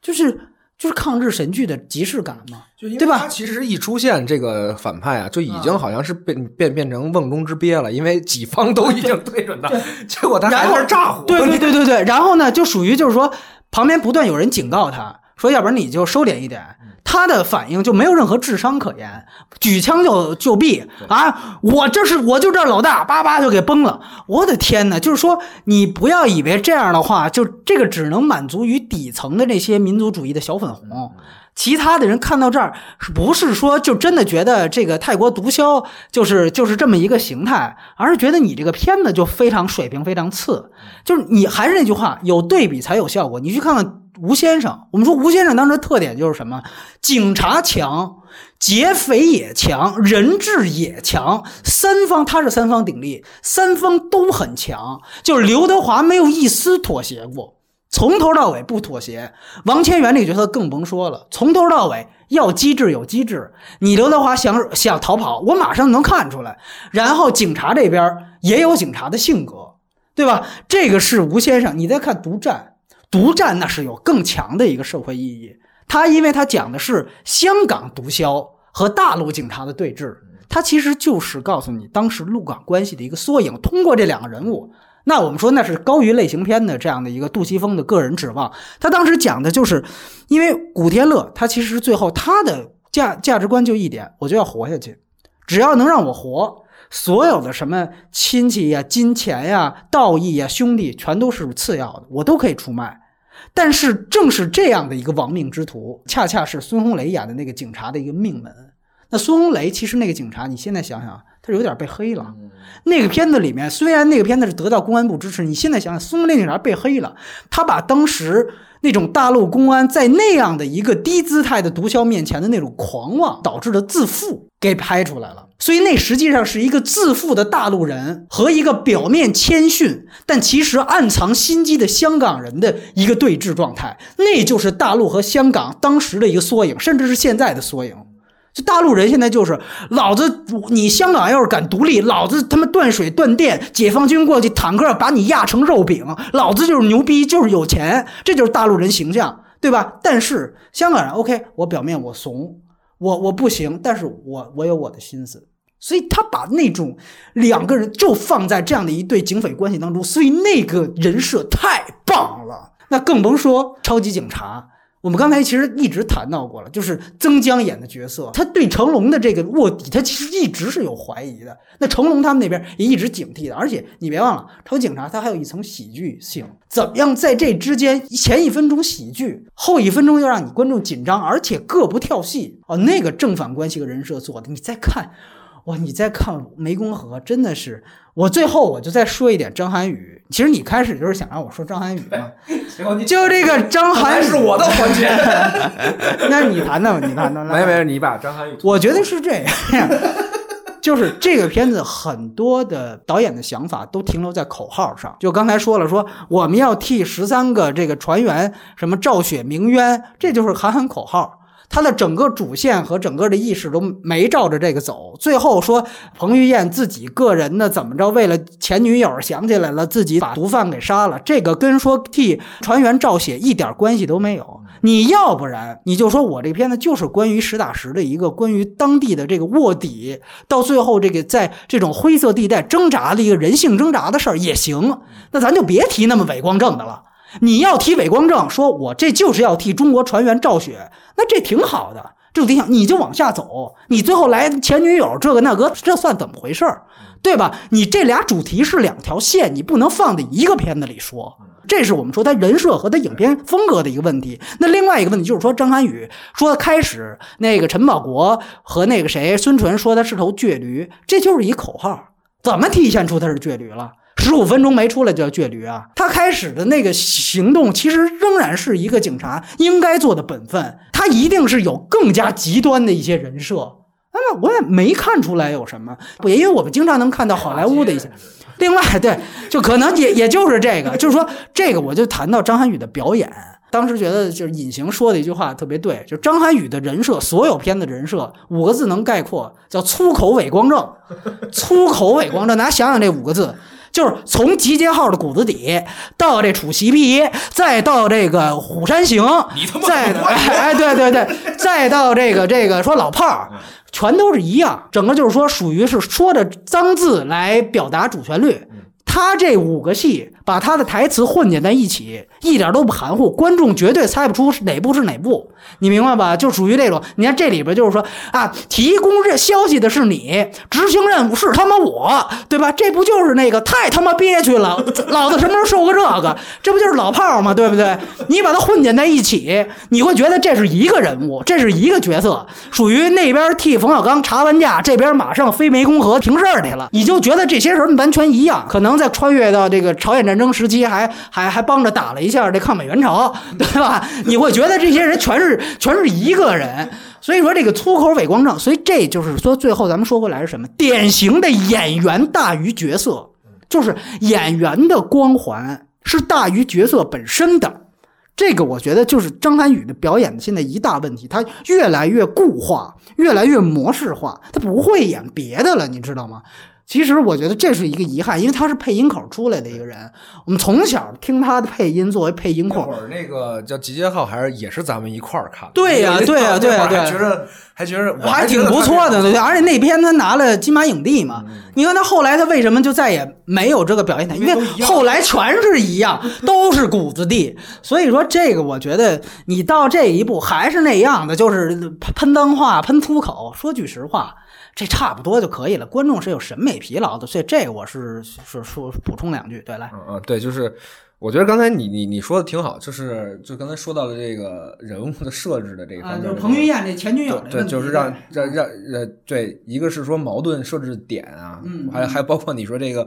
就是。就是抗日神剧的即视感嘛，对吧？其实一出现这个反派啊，就已经好像是变变变成瓮中之鳖了，因为己方都已经对准他，结果他还在咋呼。对 [laughs] 对对对对，然后呢，就属于就是说，旁边不断有人警告他说，要不然你就收敛一点。他的反应就没有任何智商可言，举枪就就毙啊！我这是我就这老大，叭叭就给崩了。我的天哪！就是说，你不要以为这样的话，就这个只能满足于底层的那些民族主义的小粉红。其他的人看到这儿，不是说就真的觉得这个泰国毒枭就是就是这么一个形态，而是觉得你这个片子就非常水平非常次。就是你还是那句话，有对比才有效果。你去看看吴先生，我们说吴先生当时特点就是什么？警察强，劫匪也强，人质也强，三方他是三方鼎立，三方都很强。就是刘德华没有一丝妥协过。从头到尾不妥协，王千源这个角色更甭说了，从头到尾要机智有机智。你刘德华想想逃跑，我马上能看出来。然后警察这边也有警察的性格，对吧？这个是吴先生。你再看《独战》，《独占》那是有更强的一个社会意义。他因为他讲的是香港毒枭和大陆警察的对峙，他其实就是告诉你当时陆港关系的一个缩影。通过这两个人物。那我们说那是高于类型片的这样的一个杜琪峰的个人指望。他当时讲的就是，因为古天乐他其实最后他的价价值观就一点，我就要活下去，只要能让我活，所有的什么亲戚呀、金钱呀、道义呀、兄弟全都是次要的，我都可以出卖。但是正是这样的一个亡命之徒，恰恰是孙红雷演的那个警察的一个命门。那孙红雷其实那个警察，你现在想想，他有点被黑了。那个片子里面，虽然那个片子是得到公安部支持，你现在想想，孙红雷警察被黑了，他把当时那种大陆公安在那样的一个低姿态的毒枭面前的那种狂妄导致的自负给拍出来了。所以那实际上是一个自负的大陆人和一个表面谦逊但其实暗藏心机的香港人的一个对峙状态，那就是大陆和香港当时的一个缩影，甚至是现在的缩影。大陆人现在就是老子，你香港要是敢独立，老子他妈断水断电，解放军过去坦克把你压成肉饼，老子就是牛逼，就是有钱，这就是大陆人形象，对吧？但是香港人，OK，我表面我怂，我我不行，但是我我有我的心思，所以他把那种两个人就放在这样的一对警匪关系当中，所以那个人设太棒了，那更甭说超级警察。我们刚才其实一直谈到过了，就是曾江演的角色，他对成龙的这个卧底，他其实一直是有怀疑的。那成龙他们那边也一直警惕的，而且你别忘了，超警察他还有一层喜剧性，怎么样在这之间前一分钟喜剧，后一分钟要让你观众紧张，而且各不跳戏哦，那个正反关系和人设做的，你再看，哇，你再看湄公河，真的是。我最后我就再说一点张涵予，其实你开始就是想让我说张涵予嘛，就这个张涵予是我的环节，[laughs] 那你谈谈吧，你谈谈。没没，你把张涵予，我觉得是这样，就是这个片子很多的导演的想法都停留在口号上，就刚才说了，说我们要替十三个这个船员什么昭雪鸣冤，这就是喊喊口号。他的整个主线和整个的意识都没照着这个走，最后说彭于晏自己个人的怎么着，为了前女友想起来了，自己把毒贩给杀了，这个跟说替船员照血一点关系都没有。你要不然你就说我这片子就是关于实打实的一个关于当地的这个卧底，到最后这个在这种灰色地带挣扎的一个人性挣扎的事儿也行，那咱就别提那么伪光正的了。你要提伪光正，说我这就是要替中国船员照血，那这挺好的，这种理想。你就往下走，你最后来前女友这个那个，这算怎么回事儿，对吧？你这俩主题是两条线，你不能放在一个片子里说。这是我们说他人设和他影片风格的一个问题。那另外一个问题就是说，张涵予说开始那个陈宝国和那个谁孙淳说他是头倔驴，这就是一口号，怎么体现出他是倔驴了？十五分钟没出来就叫倔驴啊！他开始的那个行动其实仍然是一个警察应该做的本分，他一定是有更加极端的一些人设。那么我也没看出来有什么，也因为我们经常能看到好莱坞的一些。另外，对，就可能也也就是这个，就是说这个，我就谈到张涵予的表演。当时觉得就是隐形说的一句话特别对，就张涵予的人设，所有片的人设五个字能概括，叫粗口伪光正。粗口伪光正，大家想想这五个字。就是从集结号的骨子底到这楚席皮，再到这个虎山行，再哎 [laughs] 对对对，再到这个这个说老炮儿，全都是一样，整个就是说属于是说着脏字来表达主旋律。他这五个戏把他的台词混剪在一起，一点都不含糊，观众绝对猜不出哪部是哪部，你明白吧？就属于这种，你看这里边就是说啊，提供这消息的是你，执行任务是他妈我，对吧？这不就是那个太他妈憋屈了，[laughs] 老子什么时候受过这个？这不就是老炮吗？对不对？你把它混剪在一起，你会觉得这是一个人物，这是一个角色，属于那边替冯小刚查完价，这边马上飞湄公河平事儿去了，你就觉得这些人完全一样，可能。再穿越到这个朝鲜战争时期，还还还帮着打了一下这抗美援朝，对吧？[laughs] 你会觉得这些人全是全是一个人，所以说这个粗口伪光正，所以这就是说最后咱们说回来是什么？典型的演员大于角色，就是演员的光环是大于角色本身的。这个我觉得就是张涵予的表演的现在一大问题，他越来越固化，越来越模式化，他不会演别的了，你知道吗？其实我觉得这是一个遗憾，因为他是配音口出来的一个人，我们从小听他的配音作为配音口。那会儿那个叫《集结号》，还是也是咱们一块儿看。对呀，对呀，对呀，对。觉得还觉得我还挺不错的，对。而且那篇他拿了金马影帝嘛，你看他后来他为什么就再也没有这个表现台？因为后来全是一样，都是谷子地。所以说这个，我觉得你到这一步还是那样的，就是喷脏话、喷粗口。说句实话。这差不多就可以了。观众是有审美疲劳的，所以这个我是是说补充两句。对，来，嗯嗯，对，就是我觉得刚才你你你说的挺好，就是就刚才说到的这个人物的设置的这个啊，方面，就是彭于晏这前女友对对，就是让让让呃，对，一个是说矛盾设置点啊，嗯还还包括你说这个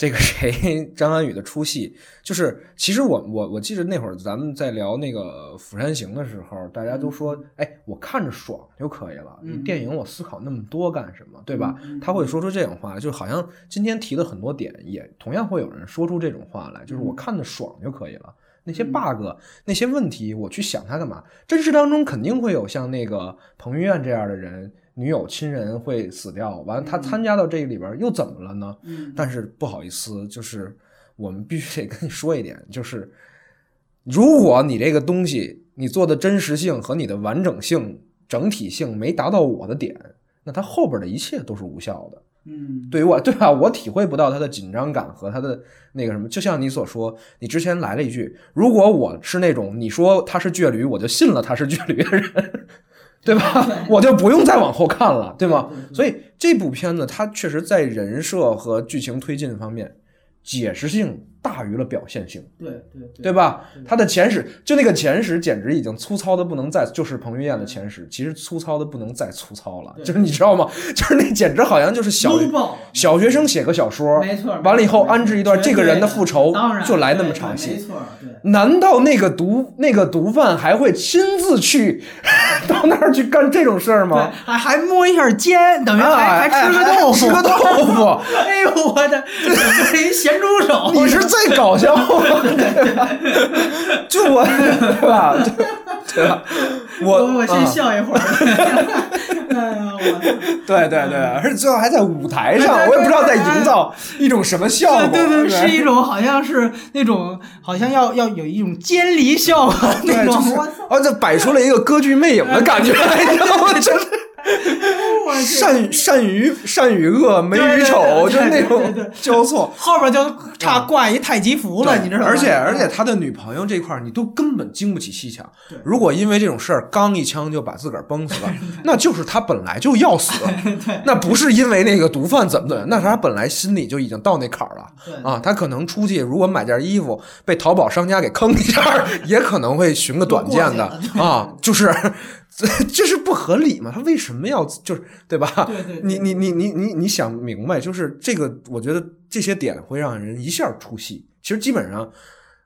这个谁张涵予的出戏，就是其实我我我记得那会儿咱们在聊那个《釜山行》的时候，大家都说，哎，我看着爽就可以了，电影我思考那么多干什么，对吧？嗯他会说出这种话，就好像今天提的很多点，也同样会有人说出这种话来，就是我看着爽就可以了。那些 bug、那些问题，我去想它干嘛？真实当中肯定会有像那个彭于晏这样的人，女友、亲人会死掉，完了他参加到这个里边又怎么了呢？嗯但是不好意思，就是我们必须得跟你说一点，就是如果你这个东西你做的真实性和你的完整性、整体性没达到我的点，那它后边的一切都是无效的。嗯，对于我，[laughs] 对吧？我体会不到他的紧张感和他的那个什么，就像你所说，你之前来了一句，如果我是那种你说他是倔驴，我就信了他是倔驴的人，对吧？我就不用再往后看了，对吗？所以这部片子它确实在人设和剧情推进方面，解释性大于了表现性。对对对吧？他的前史就那个前史，简直已经粗糙的不能再，就是彭于晏的前史，其实粗糙的不能再粗糙了。就是你知道吗？[laughs] 就是那简直好像就是小小学生写个小说，没错，完了以后安置一段这个人的复仇当然就来那么场戏没。错，对。难道那个毒那个毒贩还会亲自去 [laughs] 到那儿去干这种事儿，吗？还还摸一下肩，等于还、啊还吃个哎豆腐，吃个豆腐 [laughs] 哎呦我的，这一咸猪手，你是最搞笑的，对吧？就我，对吧？对对吧？我我我先啊笑一会儿。哎呀，我！对对对，而且最后还在舞台上，我也不知道在营造一种什么效果。对是一种好像是那种好像要要有一种尖离效果那对，种，就是！哦，这摆出了一个歌剧魅影的感觉，你知道吗？就是善善于善与恶，美与丑，就那种交错。后边就差挂一太极符了，你知道吗？而且而且他的女朋友这块儿，你都根本经不起细想。如果因为这种事儿，刚一枪就把自个儿崩死了，[laughs] 那就是他本来就要死，[laughs] 那不是因为那个毒贩怎么的，那是他本来心里就已经到那坎儿了。对啊，他可能出去如果买件衣服被淘宝商家给坑一下，[laughs] 也可能会寻个短见的啊，就是这 [laughs] 这是不合理嘛？他为什么要就是对吧？对对对你你你你你你想明白，就是这个，我觉得这些点会让人一下出戏。其实基本上，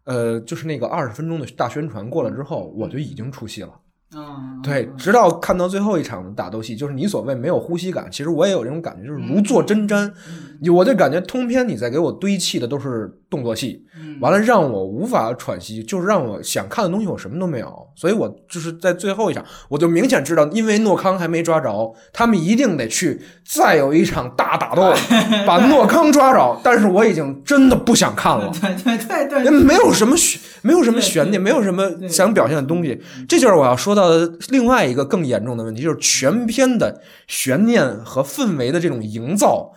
呃，就是那个二十分钟的大宣传过了之后，我就已经出戏了。嗯，对，直到看到最后一场打斗戏，就是你所谓没有呼吸感，其实我也有这种感觉，就是如坐针毡。你我就感觉通篇你在给我堆砌的都是动作戏，嗯完了让我无法喘息，就是让我想看的东西我什么都没有，所以我就是在最后一场，我就明显知道，因为诺康还没抓着，他们一定得去再有一场大打斗，[laughs] 把诺康抓着。但是我已经真的不想看了。[laughs] 对对对对也没有什么悬，没有什么悬念，没有什么想表现的东西。这就是我要说到的另外一个更严重的问题，就是全片的悬念和氛围的这种营造，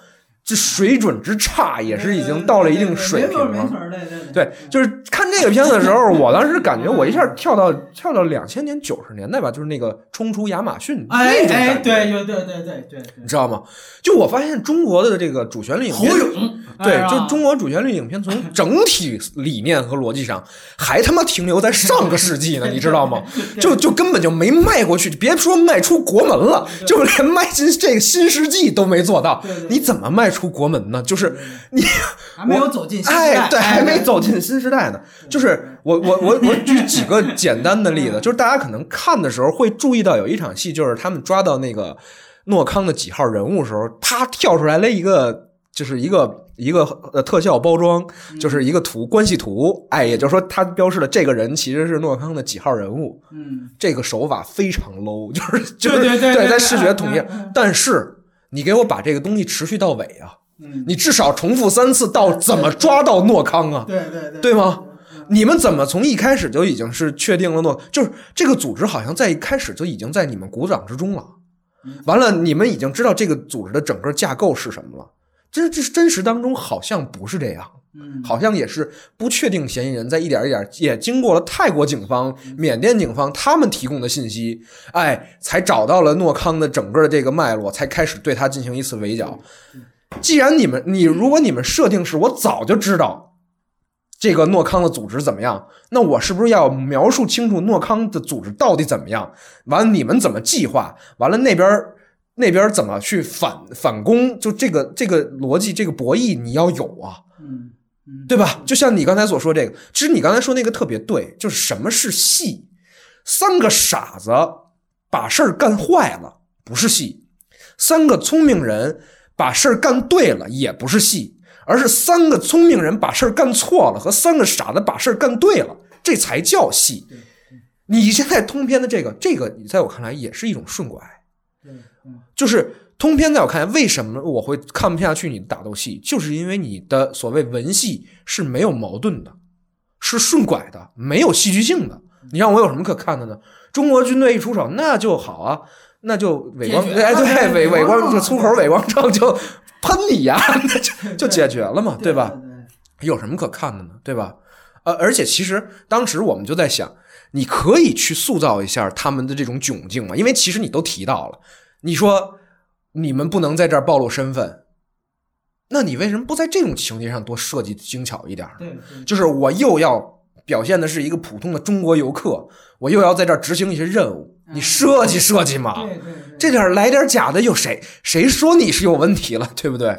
这水准之差，也是已经到了一定水平了。对就是看这个片子的时候，我当时感觉我一下跳到跳到两千年九十年代吧，就是那个冲出亚马逊哎哎，那种感觉对对对对对对对你，知道吗？就我发现中国的这个主旋律影片，侯勇，对，就中国主旋律影片从整体理念和逻辑上，还他妈停留在上个世纪呢，[laughs] 你知道吗？就就根本就没迈过去，别说迈出国门了，就连迈进这个新世纪都没做到你怎么迈出国门呢？就是你还没有走进新时代，哎，对，还没走进新时代呢。就是我我我我举 [laughs] 几个简单的例子，就是大家可能看的时候会注意到有一场戏，就是他们抓到那个诺康的几号人物的时候，啪跳出来了一个，就是一个一个呃特效包装，就是一个图关系图，哎，也就是说它标示了这个人其实是诺康的几号人物，嗯，这个手法非常 low，就是就是对对对对在视觉统计嗯嗯嗯，但是你给我把这个东西持续到尾啊。嗯你至少重复三次到怎么抓到诺康啊？对对对，对吗？你们怎么从一开始就已经是确定了诺？就是这个组织好像在一开始就已经在你们鼓掌之中了。完了，你们已经知道这个组织的整个架构是什么了。真这真实当中好像不是这样。嗯好像也是不确定嫌疑人，在一点一点也经过了泰国警方、缅甸警方他们提供的信息，哎，才找到了诺康的整个的这个脉络，才开始对他进行一次围剿。既然你们你如果你们设定是我早就知道这个诺康的组织怎么样，那我是不是要描述清楚诺康的组织到底怎么样？完了你们怎么计划？完了那边那边怎么去反反攻？就这个这个逻辑，这个博弈你要有啊。嗯嗯，对吧？就像你刚才所说这个，其实你刚才说那个特别对，就是什么是戏？三个傻子把事儿干坏了，不是戏；三个聪明人把事儿干对了，也不是戏，而是三个聪明人把事儿干错了和三个傻子把事儿干对了，这才叫戏。你现在通篇的这个，这个在我看来也是一种顺拐。对，嗯就是通篇在我看来，为什么我会看不下去你的打斗戏，就是因为你的所谓文戏是没有矛盾的，是顺拐的，没有戏剧性的。你让我有什么可看的呢？中国军队一出手，那就好啊，那就伪光哎对哎伪 [laughs] 伪光 [laughs] 粗口伪光正就喷你呀，[laughs] 那就就解决了嘛，对吧？？有什么可看的呢？对吧？呃，而且其实当时我们就在想，你可以去塑造一下他们的这种窘境嘛，因为其实你都提到了，你说你们不能在这儿暴露身份，那你为什么不在这种情节上多设计精巧一点？对对。就是我又要表现的是一个普通的中国游客，我又要在这儿执行一些任务，你设计设计嘛，对对，这点儿来点假的，有谁谁说你是有问题了，对不对。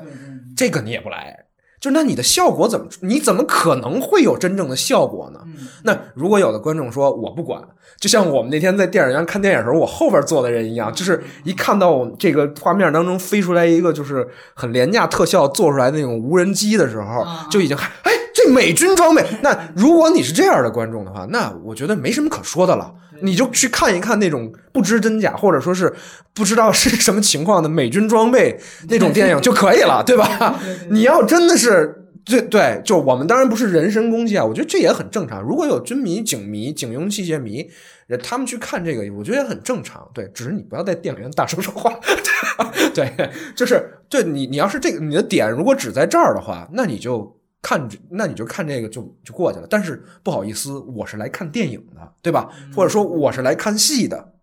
这个你也不来，就那你的效果怎么？你怎么可能会有真正的效果呢？嗯那如果有的观众说我不管，就像我们那天在电影院看电影的时候，我后边坐的人一样，就是一看到我们这个画面当中飞出来一个就是很廉价特效做出来的那种无人机的时候啊，就已经哎，这美军装备。[laughs] 那如果你是这样的观众的话，那我觉得没什么可说的了。你就去看一看那种不知真假，或者说是不知道是什么情况的美军装备那种电影就可以了，对吧？你要真的是对对，就我们当然不是人身攻击啊，我觉得这也很正常。如果有军迷、警迷、警用器械迷，呃他们去看这个，我觉得也很正常。对，只是你不要在电影院大声说话。[laughs] 对，就是对你，你要是这个你的点如果只在这儿的话，那你就。看，那你就看这个就就过去了。但是不好意思，我是来看电影的，对吧？或者说我是来看戏的。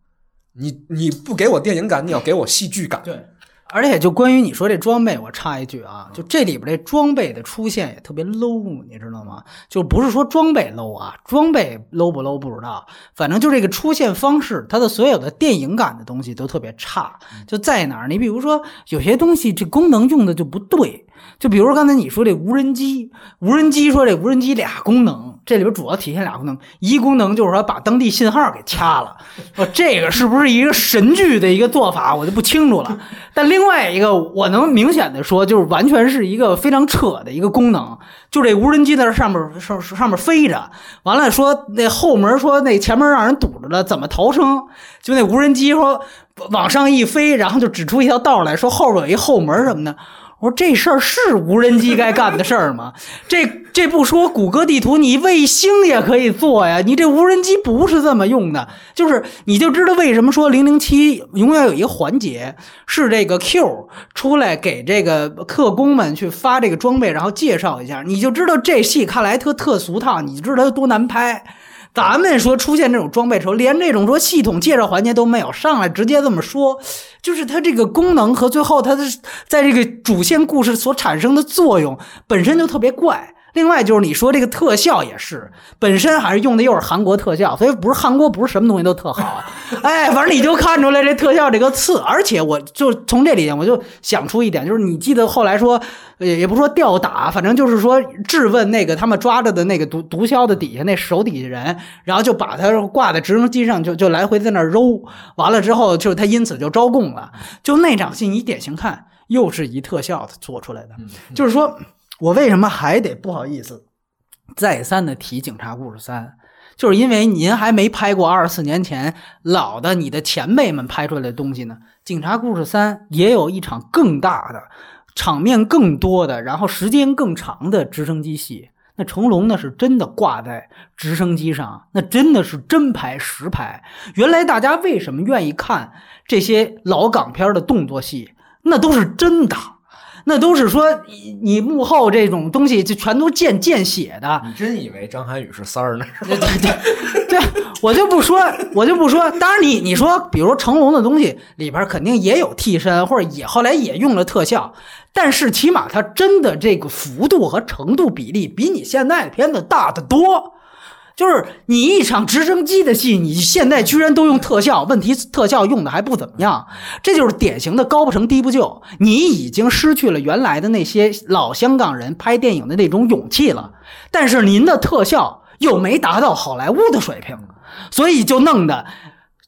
你你不给我电影感，你要给我戏剧感。对。而且就关于你说这装备，我插一句啊，就这里边这装备的出现也特别 low，你知道吗？就不是说装备 low 啊，装备 low 不 low 不知道，反正就这个出现方式，它的所有的电影感的东西都特别差。就在哪儿？你比如说有些东西这功能用的就不对，就比如刚才你说这无人机，无人机说这无人机俩功能，这里边主要体现俩功能，一功能就是说把当地信号给掐了，说这个是不是一个神剧的一个做法，我就不清楚了。但另外一个，我能明显的说，就是完全是一个非常扯的一个功能，就这无人机在上面上上面飞着，完了说那后门说那前门让人堵着了，怎么逃生？就那无人机说往上一飞，然后就指出一条道来说后边有一后门什么的。我说这事儿是无人机该干的事儿吗？这这不说谷歌地图，你卫星也可以做呀。你这无人机不是这么用的，就是你就知道为什么说零零七永远有一个环节是这个 Q 出来给这个特工们去发这个装备，然后介绍一下，你就知道这戏看来特特俗套，你就知道它多难拍。咱们说出现这种装备的时候，连这种说系统介绍环节都没有，上来直接这么说，就是它这个功能和最后它的在这个主线故事所产生的作用本身就特别怪。另外就是你说这个特效也是，本身还是用的又是韩国特效，所以不是韩国不是什么东西都特好，[laughs] 哎，反正你就看出来这特效这个次。而且我就从这里我就想出一点，就是你记得后来说，也也不说吊打，反正就是说质问那个他们抓着的那个毒毒枭的底下那手底下人，然后就把他挂在直升机上，就就来回在那儿揉，完了之后就是他因此就招供了。就那场戏你典型看，又是一特效做出来的，就是说。我为什么还得不好意思再三的提《警察故事三》，就是因为您还没拍过二十四年前老的你的前辈们拍出来的东西呢。《警察故事三》也有一场更大的、场面更多的，然后时间更长的直升机戏。那成龙那是真的挂在直升机上，那真的是真拍实拍。原来大家为什么愿意看这些老港片的动作戏？那都是真的。那都是说你你幕后这种东西就全都见见血的。你真以为张涵予是三儿呢？对 [laughs] 对对，对我就不说，我就不说。当然你，你说，比如成龙的东西里边肯定也有替身，或者也后来也用了特效，但是起码他真的这个幅度和程度比例比你现在的片子大得多。就是你一场直升机的戏，你现在居然都用特效，问题特效用的还不怎么样，这就是典型的高不成低不就。你已经失去了原来的那些老香港人拍电影的那种勇气了，但是您的特效又没达到好莱坞的水平，所以就弄得。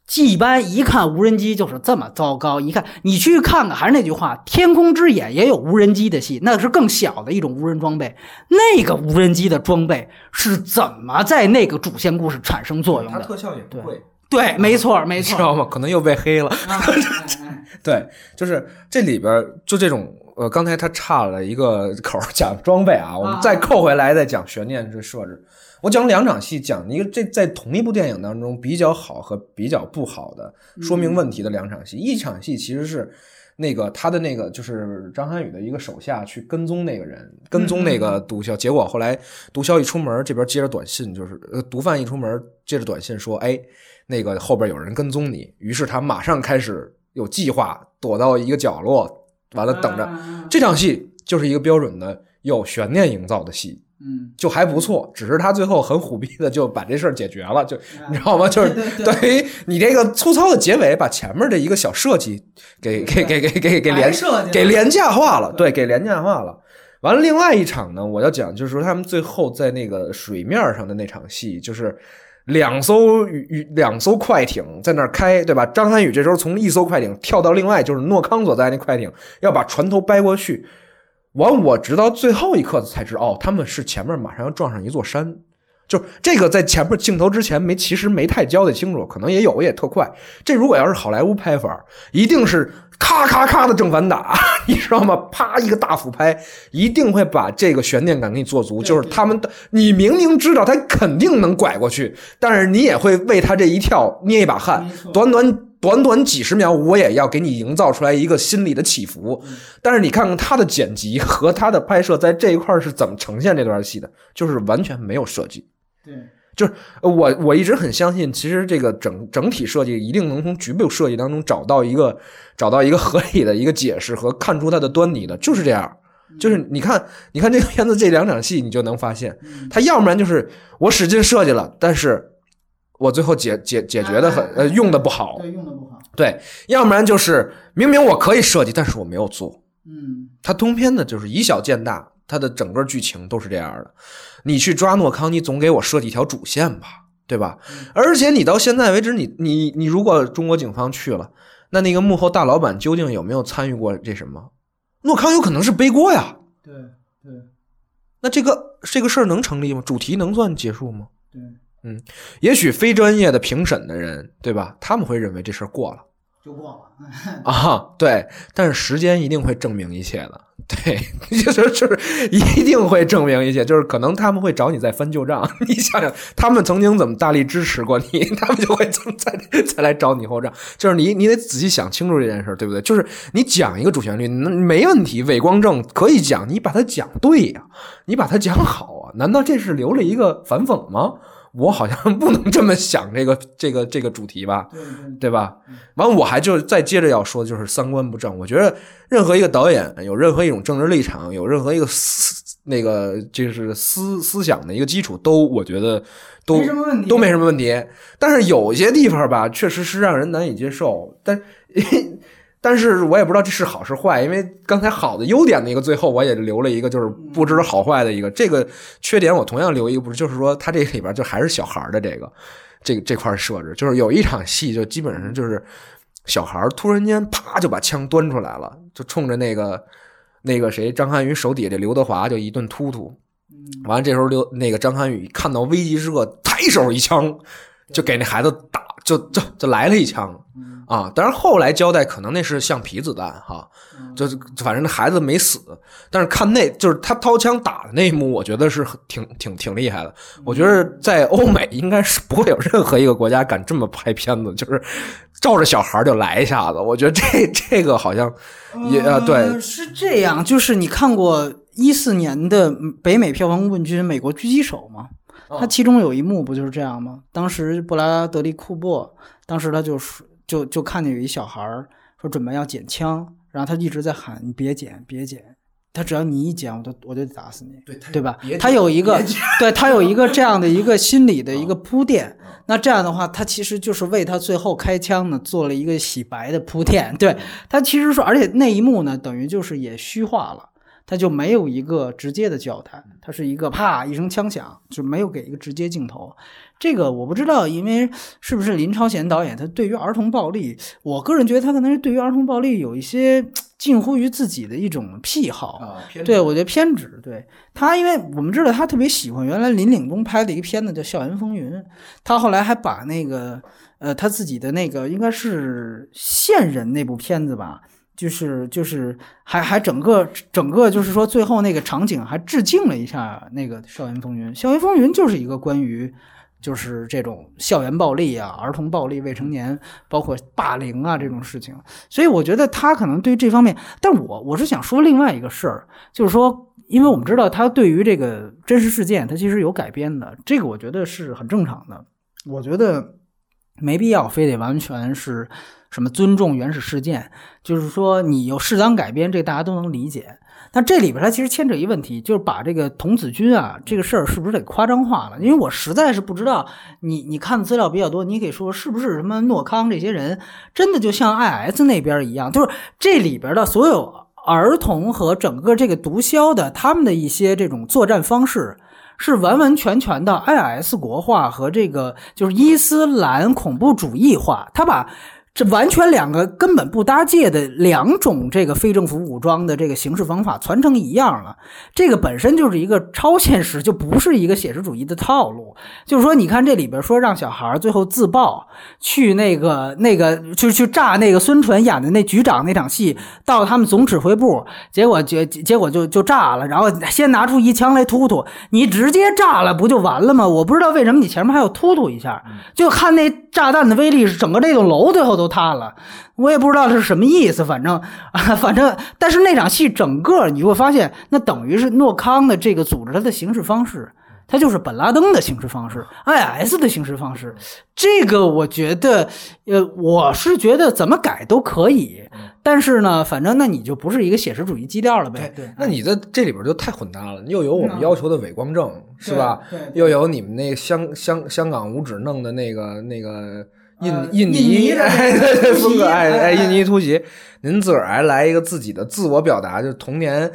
季班一看无人机就是这么糟糕，一看你去看看，还是那句话，《天空之眼》也有无人机的戏，那是更小的一种无人装备。那个无人机的装备是怎么在那个主线故事产生作用的？它特效也不贵，对，没错，没错，知道吗？可能又被黑了。啊 [laughs] 对，就是这里边就这种呃，刚才他岔了一个口讲装备啊，我们再扣回来再讲悬念这设置。我讲两场戏，讲一个这在同一部电影当中比较好和比较不好的说明问题的两场戏。一场戏其实是那个他的那个就是张涵予的一个手下去跟踪那个人，跟踪那个毒枭，结果后来毒枭一出门，这边接着短信就是呃毒贩一出门接着短信说，哎，那个后边有人跟踪你，于是他马上开始有计划躲到一个角落，完了等着。这场戏就是一个标准的有悬念营造的戏。嗯，就还不错，只是他最后很虎逼的就把这事儿解决了，就你知道吗？就是等于你这个粗糙的结尾，把前面的一个小设计给给给给给给廉给廉价化了，对，给廉价化了。完了，另外一场呢，我要讲就是说他们最后在那个水面上的那场戏，就是两艘与两艘快艇在那儿开，对吧？张涵予这时候从一艘快艇跳到另外就是诺康所在那快艇，要把船头掰过去。完，我直到最后一刻才知道，哦，他们是前面马上要撞上一座山，就这个在前面镜头之前没，其实没太交代清楚，可能也有，也特快。这如果要是好莱坞拍法，一定是咔咔咔的正反打，[laughs] 你知道吗？啪一个大俯拍，一定会把这个悬念感给你做足。就是他们，你明明知道他肯定能拐过去，但是你也会为他这一跳捏一把汗，短短。短短几十秒，我也要给你营造出来一个心理的起伏。但是你看看他的剪辑和他的拍摄，在这一块是怎么呈现这段戏的，就是完全没有设计。对，就是我我一直很相信，其实这个整整体设计一定能从局部设计当中找到一个找到一个合理的一个解释和看出它的端倪的，就是这样。就是你看，你看这个片子这两场戏，你就能发现，他要不然就是我使劲设计了，但是。我最后解解解决的很呃用的不好，对用的不好，对，要不然就是明明我可以设计，但是我没有做。嗯，他通篇的就是以小见大，它的整个剧情都是这样的。你去抓诺康，你总给我设计一条主线吧，对吧？而且你到现在为止，你你你如果中国警方去了，那那个幕后大老板究竟有没有参与过这什么？诺康有可能是背锅呀。对对那这个这个事儿能成立吗？主题能算结束吗？对，嗯，也许非专业的评审的人，对吧？他们会认为这事儿过了就过了。[laughs] 啊，对。但是时间一定会证明一切的，对，[laughs] 就是就是一定会证明一切。就是可能他们会找你再翻旧账，[laughs] 你想想，他们曾经怎么大力支持过你，他们就会再再再来找你后账。就是你你得仔细想清楚这件事，对不对？就是你讲一个主旋律，没问题，伪光正可以讲，你把它讲对呀、你把它讲好啊？难道这是留了一个反讽吗？我好像不能这么想这个 [laughs] 这个这个主题吧，对吧？完，我还就再接着要说，就是三观不正。我觉得任何一个导演有任何一种政治立场，有任何一个思那个就是思思想的一个基础，都我觉得都都没什么问题。但是有些地方吧，确实是让人难以接受。但但是我也不知道这是好是坏，因为刚才好的优点的一个最后我也留了一个，就是不知好坏的一个。这个缺点我同样留一个，不是就是说他这里边就还是小孩的这个这个这块设置，就是有一场戏就基本上就是小孩突然间啪就把枪端出来了，就冲着那个那个谁张涵予手底下这刘德华就一顿突突。完了这时候刘那个张涵予看到危急时刻，抬手一枪就给那孩子打，就就就来了一枪。啊，当然后来交代可能那是橡皮子弹哈，就是反正那孩子没死，但是看那就是他掏枪打的那一幕，我觉得是很挺挺挺厉害的。我觉得在欧美应该是不会有任何一个国家敢这么拍片子，就是照着小孩就来一下子。我觉得这这个好像也呃对呃是这样，就是你看过一四年的北美票房冠军《美国狙击手》吗？哦他其中有一幕不就是这样吗？当时布拉德利库珀，当时他就说就就看见有一小孩儿说准备要捡枪，然后他一直在喊你别捡别捡，他只要你一捡我就我就得打死你。对对吧？他有一个，[laughs] 对他有一个这样的一个心理的嗯一个铺垫。那这样的话，他其实就是为他最后开枪呢做了一个洗白的铺垫。对他其实说，而且那一幕呢，等于就是也虚化了。他就没有一个直接的交代，他是一个啪一声枪响，就没有给一个直接镜头。这个我不知道，因为是不是林超贤导演他对于儿童暴力，我个人觉得他可能是对于儿童暴力有一些近乎于自己的一种癖好。啊，对，我觉得偏执。对他，因为我们知道他特别喜欢原来林岭东拍的一个片子叫《校园风云》，他后来还把那个呃他自己的那个应该是线人那部片子吧，就是就是还还整个整个就是说最后那个场景还致敬了一下那个《校园风云》，《校园风云》就是一个关于。就是这种校园暴力啊、儿童暴力、未成年，包括霸凌啊这种事情，所以我觉得他可能对这方面，但我我是想说另外一个事儿，就是说，因为我们知道他对于这个真实事件，他其实有改编的，这个我觉得是很正常的。我觉得没必要非得完全是什么尊重原始事件，就是说你有适当改编，这大家都能理解。但这里边它其实牵扯一问题，就是把这个童子军啊这个事儿是不是得夸张化了？因为我实在是不知道，你你看的资料比较多，你可以说是不是什么诺康这些人真的就像 IS 那边一样，就是这里边的所有儿童和整个这个毒枭的他们的一些这种作战方式。是完完全全的 IS 国化和这个就是伊斯兰恐怖主义化，他把这完全两个根本不搭界的两种这个非政府武装的这个形式方法传承一样了，这个本身就是一个超现实，就不是一个写实主义的套路。就是说，你看这里边说让小孩最后自爆去那个那个就去炸那个孙淳演的那局长那场戏，到他们总指挥部，结果结结果就就炸了，然后先拿出一枪来突突，你直接炸了不就完了吗？我不知道为什么你前面还要突突一下，就看那炸弹的威力，整个这栋楼最后都塌了。我也不知道是什么意思，反正啊，[laughs] 反正，但是那场戏整个你会发现，那等于是诺康的这个组织它的行事方式，它就是本拉登的行事方式，IS 的行事方式。这个我觉得，呃，我是觉得怎么改都可以，但是呢，反正那你就不是一个写实主义基调了呗。对，那你在这里边就太混搭了，又有我们要求的伪光正，是吧？又有你们那香香香港五指弄的那个那个印、呃印印尼风格哎哎哎印尼突袭，您自个儿还来一个自己的自我表达，就是童年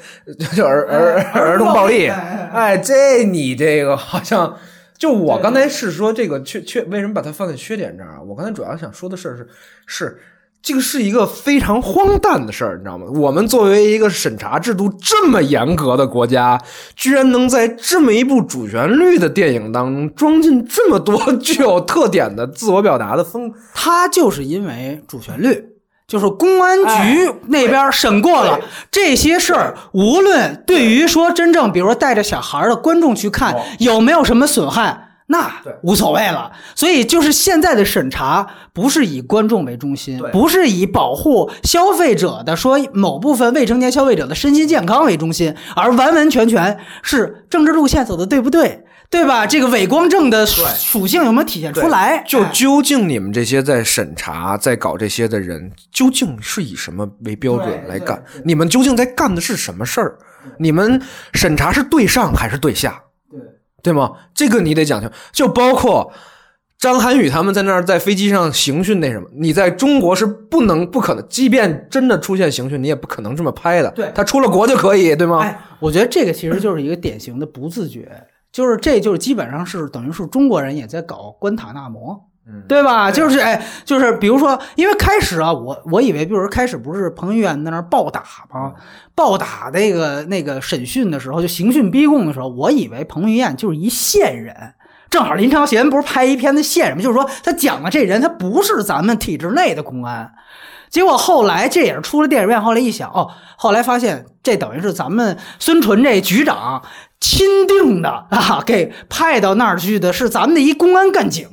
就儿儿哎儿童暴力，哎，这你这个好像。就我刚才是说这个缺缺，为什么把它放在缺点这儿啊？我刚才主要想说的事儿是是这个是一个非常荒诞的事儿，你知道吗？我们作为一个审查制度这么严格的国家，居然能在这么一部主旋律的电影当中装进这么多具有特点的自我表达的风，它就是因为主旋律。就是公安局哎那边审过了这些事儿，无论对于说真正，比如说带着小孩的观众去看哦有没有什么损害，那对无所谓了。所以就是现在的审查不是以观众为中心，不是以保护消费者的说某部分未成年消费者的身心健康为中心，而完完全全是政治路线走的对不对，对吧？这个伪光正的属属性有没有体现出来？就哎究竟你们这些在审查、在搞这些的人，究竟是以什么为标准来干？你们究竟在干的是什么事儿？你们审查是对上还是对下？对。吗？这个你得讲究，就包括张涵予他们在那儿在飞机上刑讯那什么，你在中国是不能、不可能，即便真的出现刑讯，你也不可能这么拍的。对他出了国就可以，对吗？哎，我觉得这个其实就是一个典型的不自觉，就是这就是基本上是等于是中国人也在搞关塔那摩。嗯对吧？就是哎，就是比如说，因为开始啊，我我以为，比如说开始不是彭于晏在那儿暴打吗？暴打那个那个审讯的时候，就刑讯逼供的时候，我以为彭于晏就是一线人。正好林超贤不是拍一片子线人吗？就是说他讲的这人，他不是咱们体制内的公安。结果后来这也是出了电影院，后来一想，哦，后来发现这等于是咱们孙淳这局长钦定的啊，给派到那儿去的是咱们的一公安干警，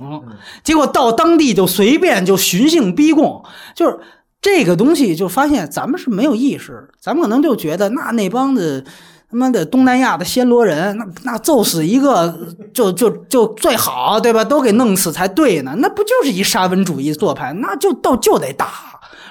结果到当地就随便就寻衅逼供，就是这个东西就发现咱们是没有意识，咱们可能就觉得那那帮子。他妈的东南亚的暹罗人，那那揍死一个就就就最好，对吧？都给弄死才对呢，那不就是一沙文主义做派？那就到就得打，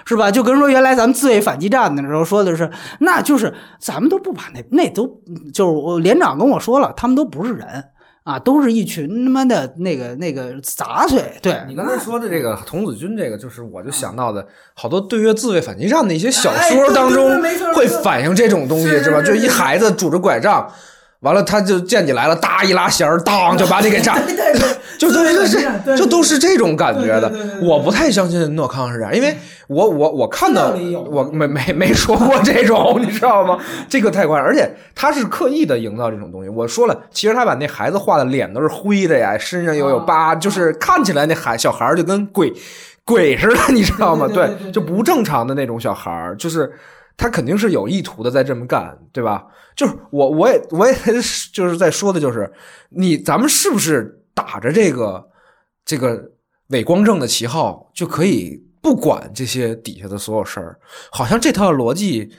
是吧？就跟说原来咱们自卫反击战的时候说的是，那就是咱们都不把那那都就是我连长跟我说了，他们都不是人啊，都是一群他妈的那个那个杂碎。对你刚才说的这个童子军，这个就是我就想到的好多对越自卫反击战的一些小说当中会反映这种东西，是是吧？就一孩子拄着拐杖，完了他就见你来了，哒一拉弦儿，当就把你给炸，[laughs] [laughs] 就都是这，就都是这种感觉的。我不太相信诺康是这样，因为我我我看到我没没没说过这种，你知道吗？[laughs] 这个太夸张，而且他是刻意的营造这种东西。我说了，其实他把那孩子画的脸都是灰的呀，身上又有疤，就是看起来那孩小孩儿就跟鬼鬼似的，你知道吗？对就不正常的那种小孩儿，就是他肯定是有意图的在这么干，对吧？就是我我也我也就是在说的就是你咱们是不是打着这个这个伪光正的旗号就可以不管这些底下的所有事儿？好像这套逻辑。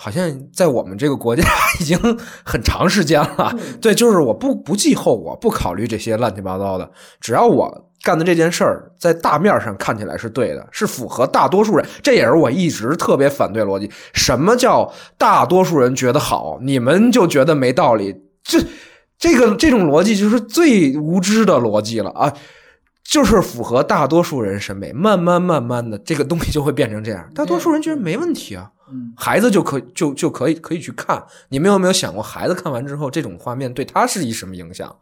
好像在我们这个国家已经很长时间了，[laughs] 对，就是我不不计后果，不考虑这些乱七八糟的，只要我干的这件事儿在大面上看起来是对的，是符合大多数人，这也是我一直特别反对逻辑。什么叫大多数人觉得好，你们就觉得没道理？这这个这种逻辑就是最无知的逻辑了啊！就是符合大多数人审美，慢慢慢慢的，这个东西就会变成这样。大多数人觉得没问题啊，嗯孩子就可就就可以可以去看。你们有没有想过，孩子看完之后，这种画面对他是一什么影响？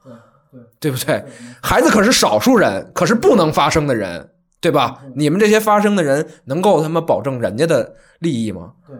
对不对？孩子可是少数人，可是不能发生的人，对吧？你们这些发生的人，能够他妈保证人家的利益吗？对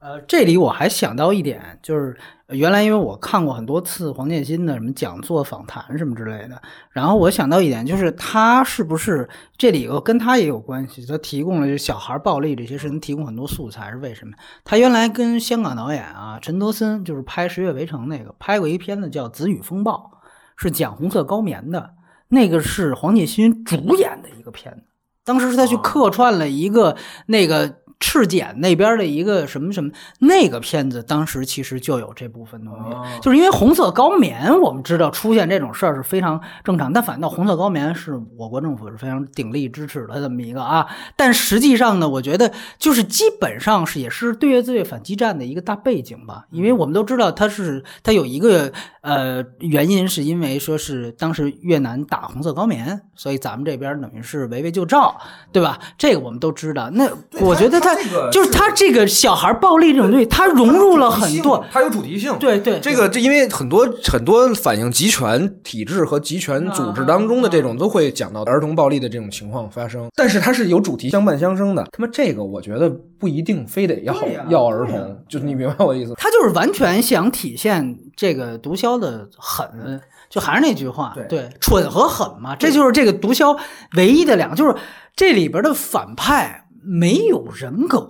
呃，这里我还想到一点，就是呃原来因为我看过很多次黄建新的什么讲座、访谈什么之类的，然后我想到一点，就是他是不是这里头跟他也有关系？他提供了就小孩暴力这些事情，提供很多素材是为什么？他原来跟香港导演啊陈德森就是拍《十月围城》那个，拍过一片子叫《紫雨风暴》，是讲红色高棉的，那个是黄建新主演的一个片子。当时是他去客串了一个那个赤柬那边的一个什么什么那个片子，当时其实就有这部分东西，就是因为红色高棉，我们知道出现这种事儿是非常正常，但反倒红色高棉是我国政府是非常鼎力支持的这么一个啊，但实际上呢，我觉得就是基本上是也是对越自卫反击战的一个大背景吧，因为我们都知道它是它有一个呃原因，是因为说是当时越南打红色高棉，所以咱们这边等于是围魏救赵，对吧？这个我们都知道。那我觉得他它这个就是他这个小孩暴力这种东西，他融入了很多。他有主题性。对对，这个这因为很多很多反映集权体制和集权组织当中的这种都会讲到儿童暴力的这种情况发生，但是它是有主题相伴相生的。他妈这个我觉得不一定非得要要儿童，就是你明白我的意思？他就是完全想体现这个毒枭的狠，就还是那句话，对蠢和狠嘛，这就是这个毒枭唯一的两个，就是这里边的反派没有人格。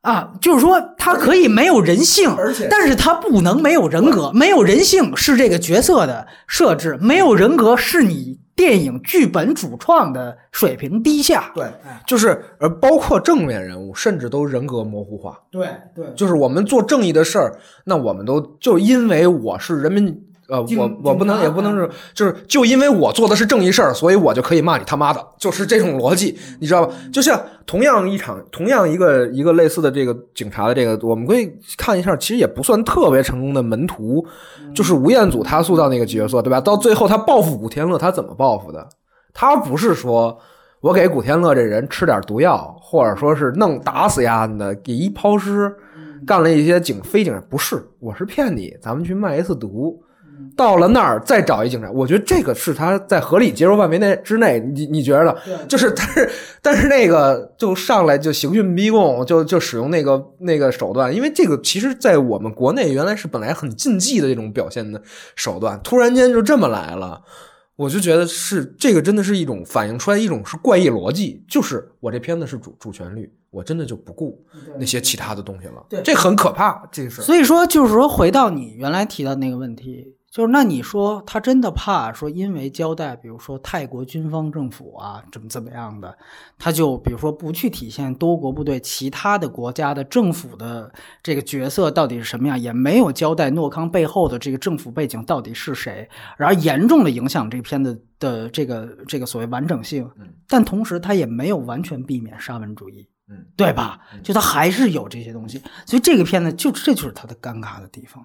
啊，就是说他可以没有人性，而且但是他不能没有人格，没有人性是这个角色的设置，没有人格是你电影剧本主创的水平低下。对，就是呃，包括正面人物，甚至都人格模糊化。对对，就是我们做正义的事儿，那我们都就因为我是人民，呃，我我不能也不能是，就是就因为我做的是正义事儿，所以我就可以骂你他妈的，就是这种逻辑，你知道吧？就像同样一场，同样一个一个类似的这个警察的这个，我们可以看一下，其实也不算特别成功的门徒，就是吴彦祖他塑造那个角色，对吧？到最后他报复古天乐，他怎么报复的？他不是说。我给古天乐这人吃点毒药，或者说是弄打死丫的，给一抛尸，干了一些警非警，不是，我是骗你，咱们去卖一次毒，到了那儿再找一警察，我觉得这个是他在合理接受范围内之内，你你觉得？就是，但是但是那个就上来就刑讯逼供，就就使用那个那个手段，因为这个其实在我们国内原来是本来很禁忌的这种表现的手段，突然间就这么来了。我就觉得是这个，真的是一种反映出来一种是怪异逻辑，就是我这片子是主主旋律，我真的就不顾那些其他的东西了，对这很可怕，这个是。所以说，就是说，回到你原来提到那个问题，就是那你说他真的怕说，因为交代，比如说泰国军方政府啊，怎么怎么样的，他就比如说不去体现多国部队其他的国家的政府的这个角色到底是什么样，也没有交代诺康背后的这个政府背景到底是谁，然后严重的影响这个片子的这个这个所谓完整性。但同时，他也没有完全避免沙文主义。嗯，对吧？就他还是有这些东西，所以这个片子就这就是他的尴尬的地方。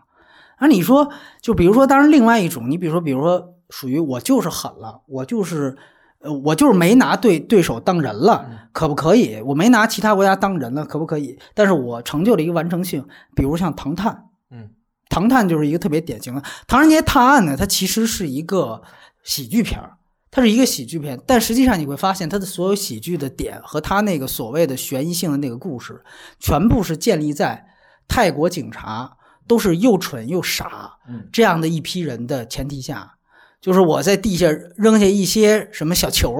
而你说，就比如说，当然另外一种，你比如说，比如说，属于我就是狠了，我就是，呃，我就是没拿对对手当人了，可不可以？我没拿其他国家当人了，可不可以？但是我成就了一个完成性，比如像《唐探》，嗯，《唐探》就是一个特别典型的《唐人街探案》呢，它其实是一个喜剧片儿。它是一个喜剧片，但实际上你会发现，它的所有喜剧的点和它那个所谓的悬疑性的那个故事，全部是建立在泰国警察都是又蠢又傻嗯这样的一批人的前提下。就是我在地下扔下一些什么小球，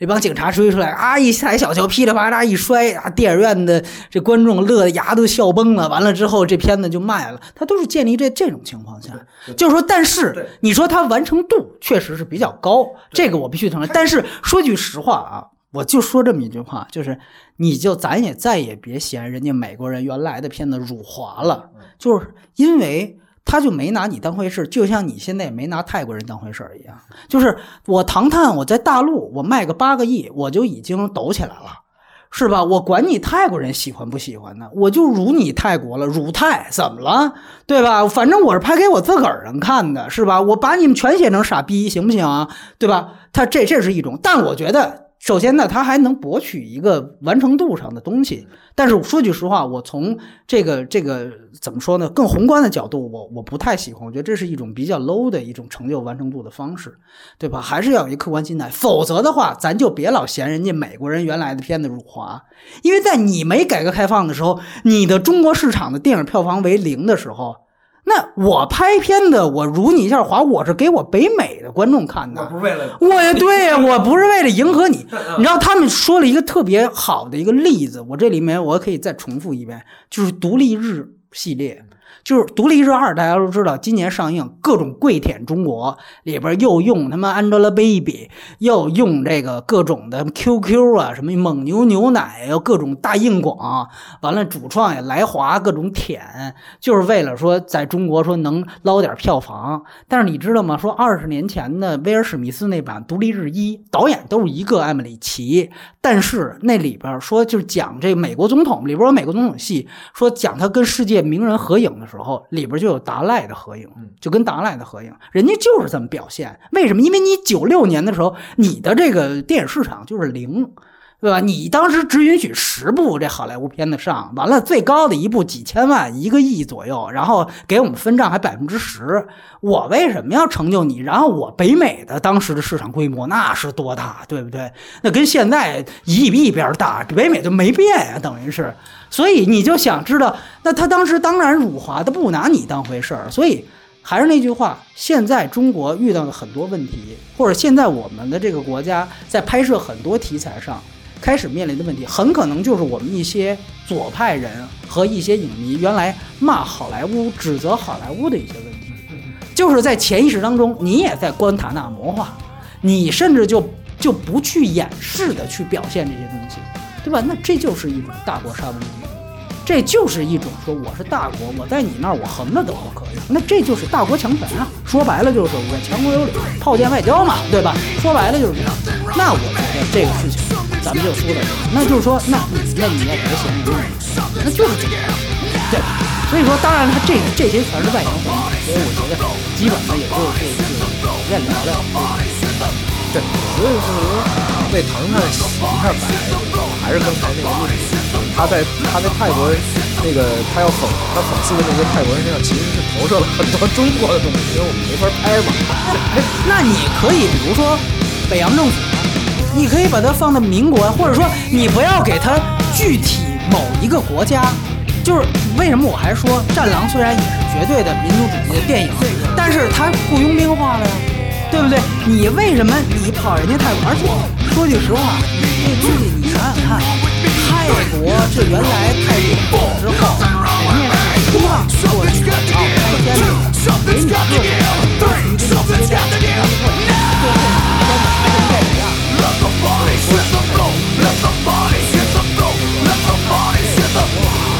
这帮警察追出来啊，一踩小球噼里啪啦一摔啊，电影院的这观众乐得牙都笑崩了。完了之后，这片子就卖了。它都是建立在这种情况下，就是说，但是你说它完成度确实是比较高，这个我必须承认。但是说句实话啊，我就说这么一句话，就是你就咱也再也别嫌人家美国人原来的片子辱华了，就是因为。他就没拿你当回事，就像你现在也没拿泰国人当回事一样。就是我唐探，我在大陆我卖个八个亿，我就已经抖起来了，是吧？我管你泰国人喜欢不喜欢呢，我就辱你泰国了，辱泰怎么了？对吧？反正我是拍给我自个儿人看的，是吧？我把你们全写成傻逼，行不行啊？对吧？他这这是一种，但我觉得。首先呢，它还能博取一个完成度上的东西，但是说句实话，我从这个这个怎么说呢，更宏观的角度，我我不太喜欢，我觉得这是一种比较 low 的一种成就完成度的方式，对吧？还是要有一客观心态，否则的话，咱就别老嫌人家美国人原来的片子辱华，因为在你没改革开放的时候，你的中国市场的电影票房为零的时候。那我拍片子，我辱你一下华，我是给我北美的观众看的，不是为了我也对呀，[laughs] 我不是为了迎合你。你知道他们说了一个特别好的一个例子，我这里面我可以再重复一遍，就是独立日系列。就是《独立日二》，大家都知道，今年上映，各种跪舔中国，里边又用他妈 Angelababy，又用这个各种的 QQ 啊，什么蒙牛牛奶，又各种大硬广，完了主创也来华各种舔，就是为了说在中国说能捞点票房。但是你知道吗？说二十年前的威尔史密斯那版《独立日一》，导演都是一个艾米丽奇，但是那里边说就是讲这美国总统，里边有美国总统戏，说讲他跟世界名人合影的时候，里边就有达赖的合影，就跟达赖的合影，人家就是这么表现。为什么？因为你九六年的时候，你的这个电影市场就是零。对吧？你当时只允许十部这好莱坞片子上，完了最高的一部几千万，一个亿左右，然后给我们分账还百分之十。我为什么要成就你？然后我北美的当时的市场规模那是多大，对不对？那跟现在一比一边大，北美就没变呀、等于是。所以你就想知道，那他当时当然辱华，他不拿你当回事儿，所以。还是那句话，现在中国遇到的很多问题，或者现在我们的这个国家在拍摄很多题材上，开始面临的问题，很可能就是我们一些左派人和一些影迷原来骂好莱坞、指责好莱坞的一些问题，就是在潜意识当中，你也在关塔那魔化，你甚至就就不去掩饰的去表现这些东西，对吧？那这就是一种大国沙文主义。这就是一种说我是大国，我在你那儿我横着走都不可以，那这就是大国强权啊！说白了就是我强国有理，炮舰外交嘛，对吧？说白了就是这样。那我觉得这个事情咱们就说到这儿，那就是说，那你那你也别嫌人家那就是这样，对吧？所以说，当然他这这些全是外延环节，所以我觉得基本上也就是就是再聊聊。对，所以就是说为唐探洗一下白，还是刚才那个问题，他在他在泰国那个他要讽他讽刺的那些泰国人身上，其实是投射了很多中国的东西，因为我们没法拍嘛。[laughs] 那你可以比如说北洋政府，你可以把它放到民国，或者说你不要给它具体某一个国家。就是为什么我还说《战狼》虽然也是绝对的民族主义的电影，但是它雇佣兵化了呀，对不对？你为什么你跑人家泰国？而且说句实话，你这东西你想想看，泰国这原来泰国火之后，人家是希望做这个广告拍片子的，给你各种都属于这种接待机会。bodies, let the go, let the bodies, hit the go, let the bodies, hit the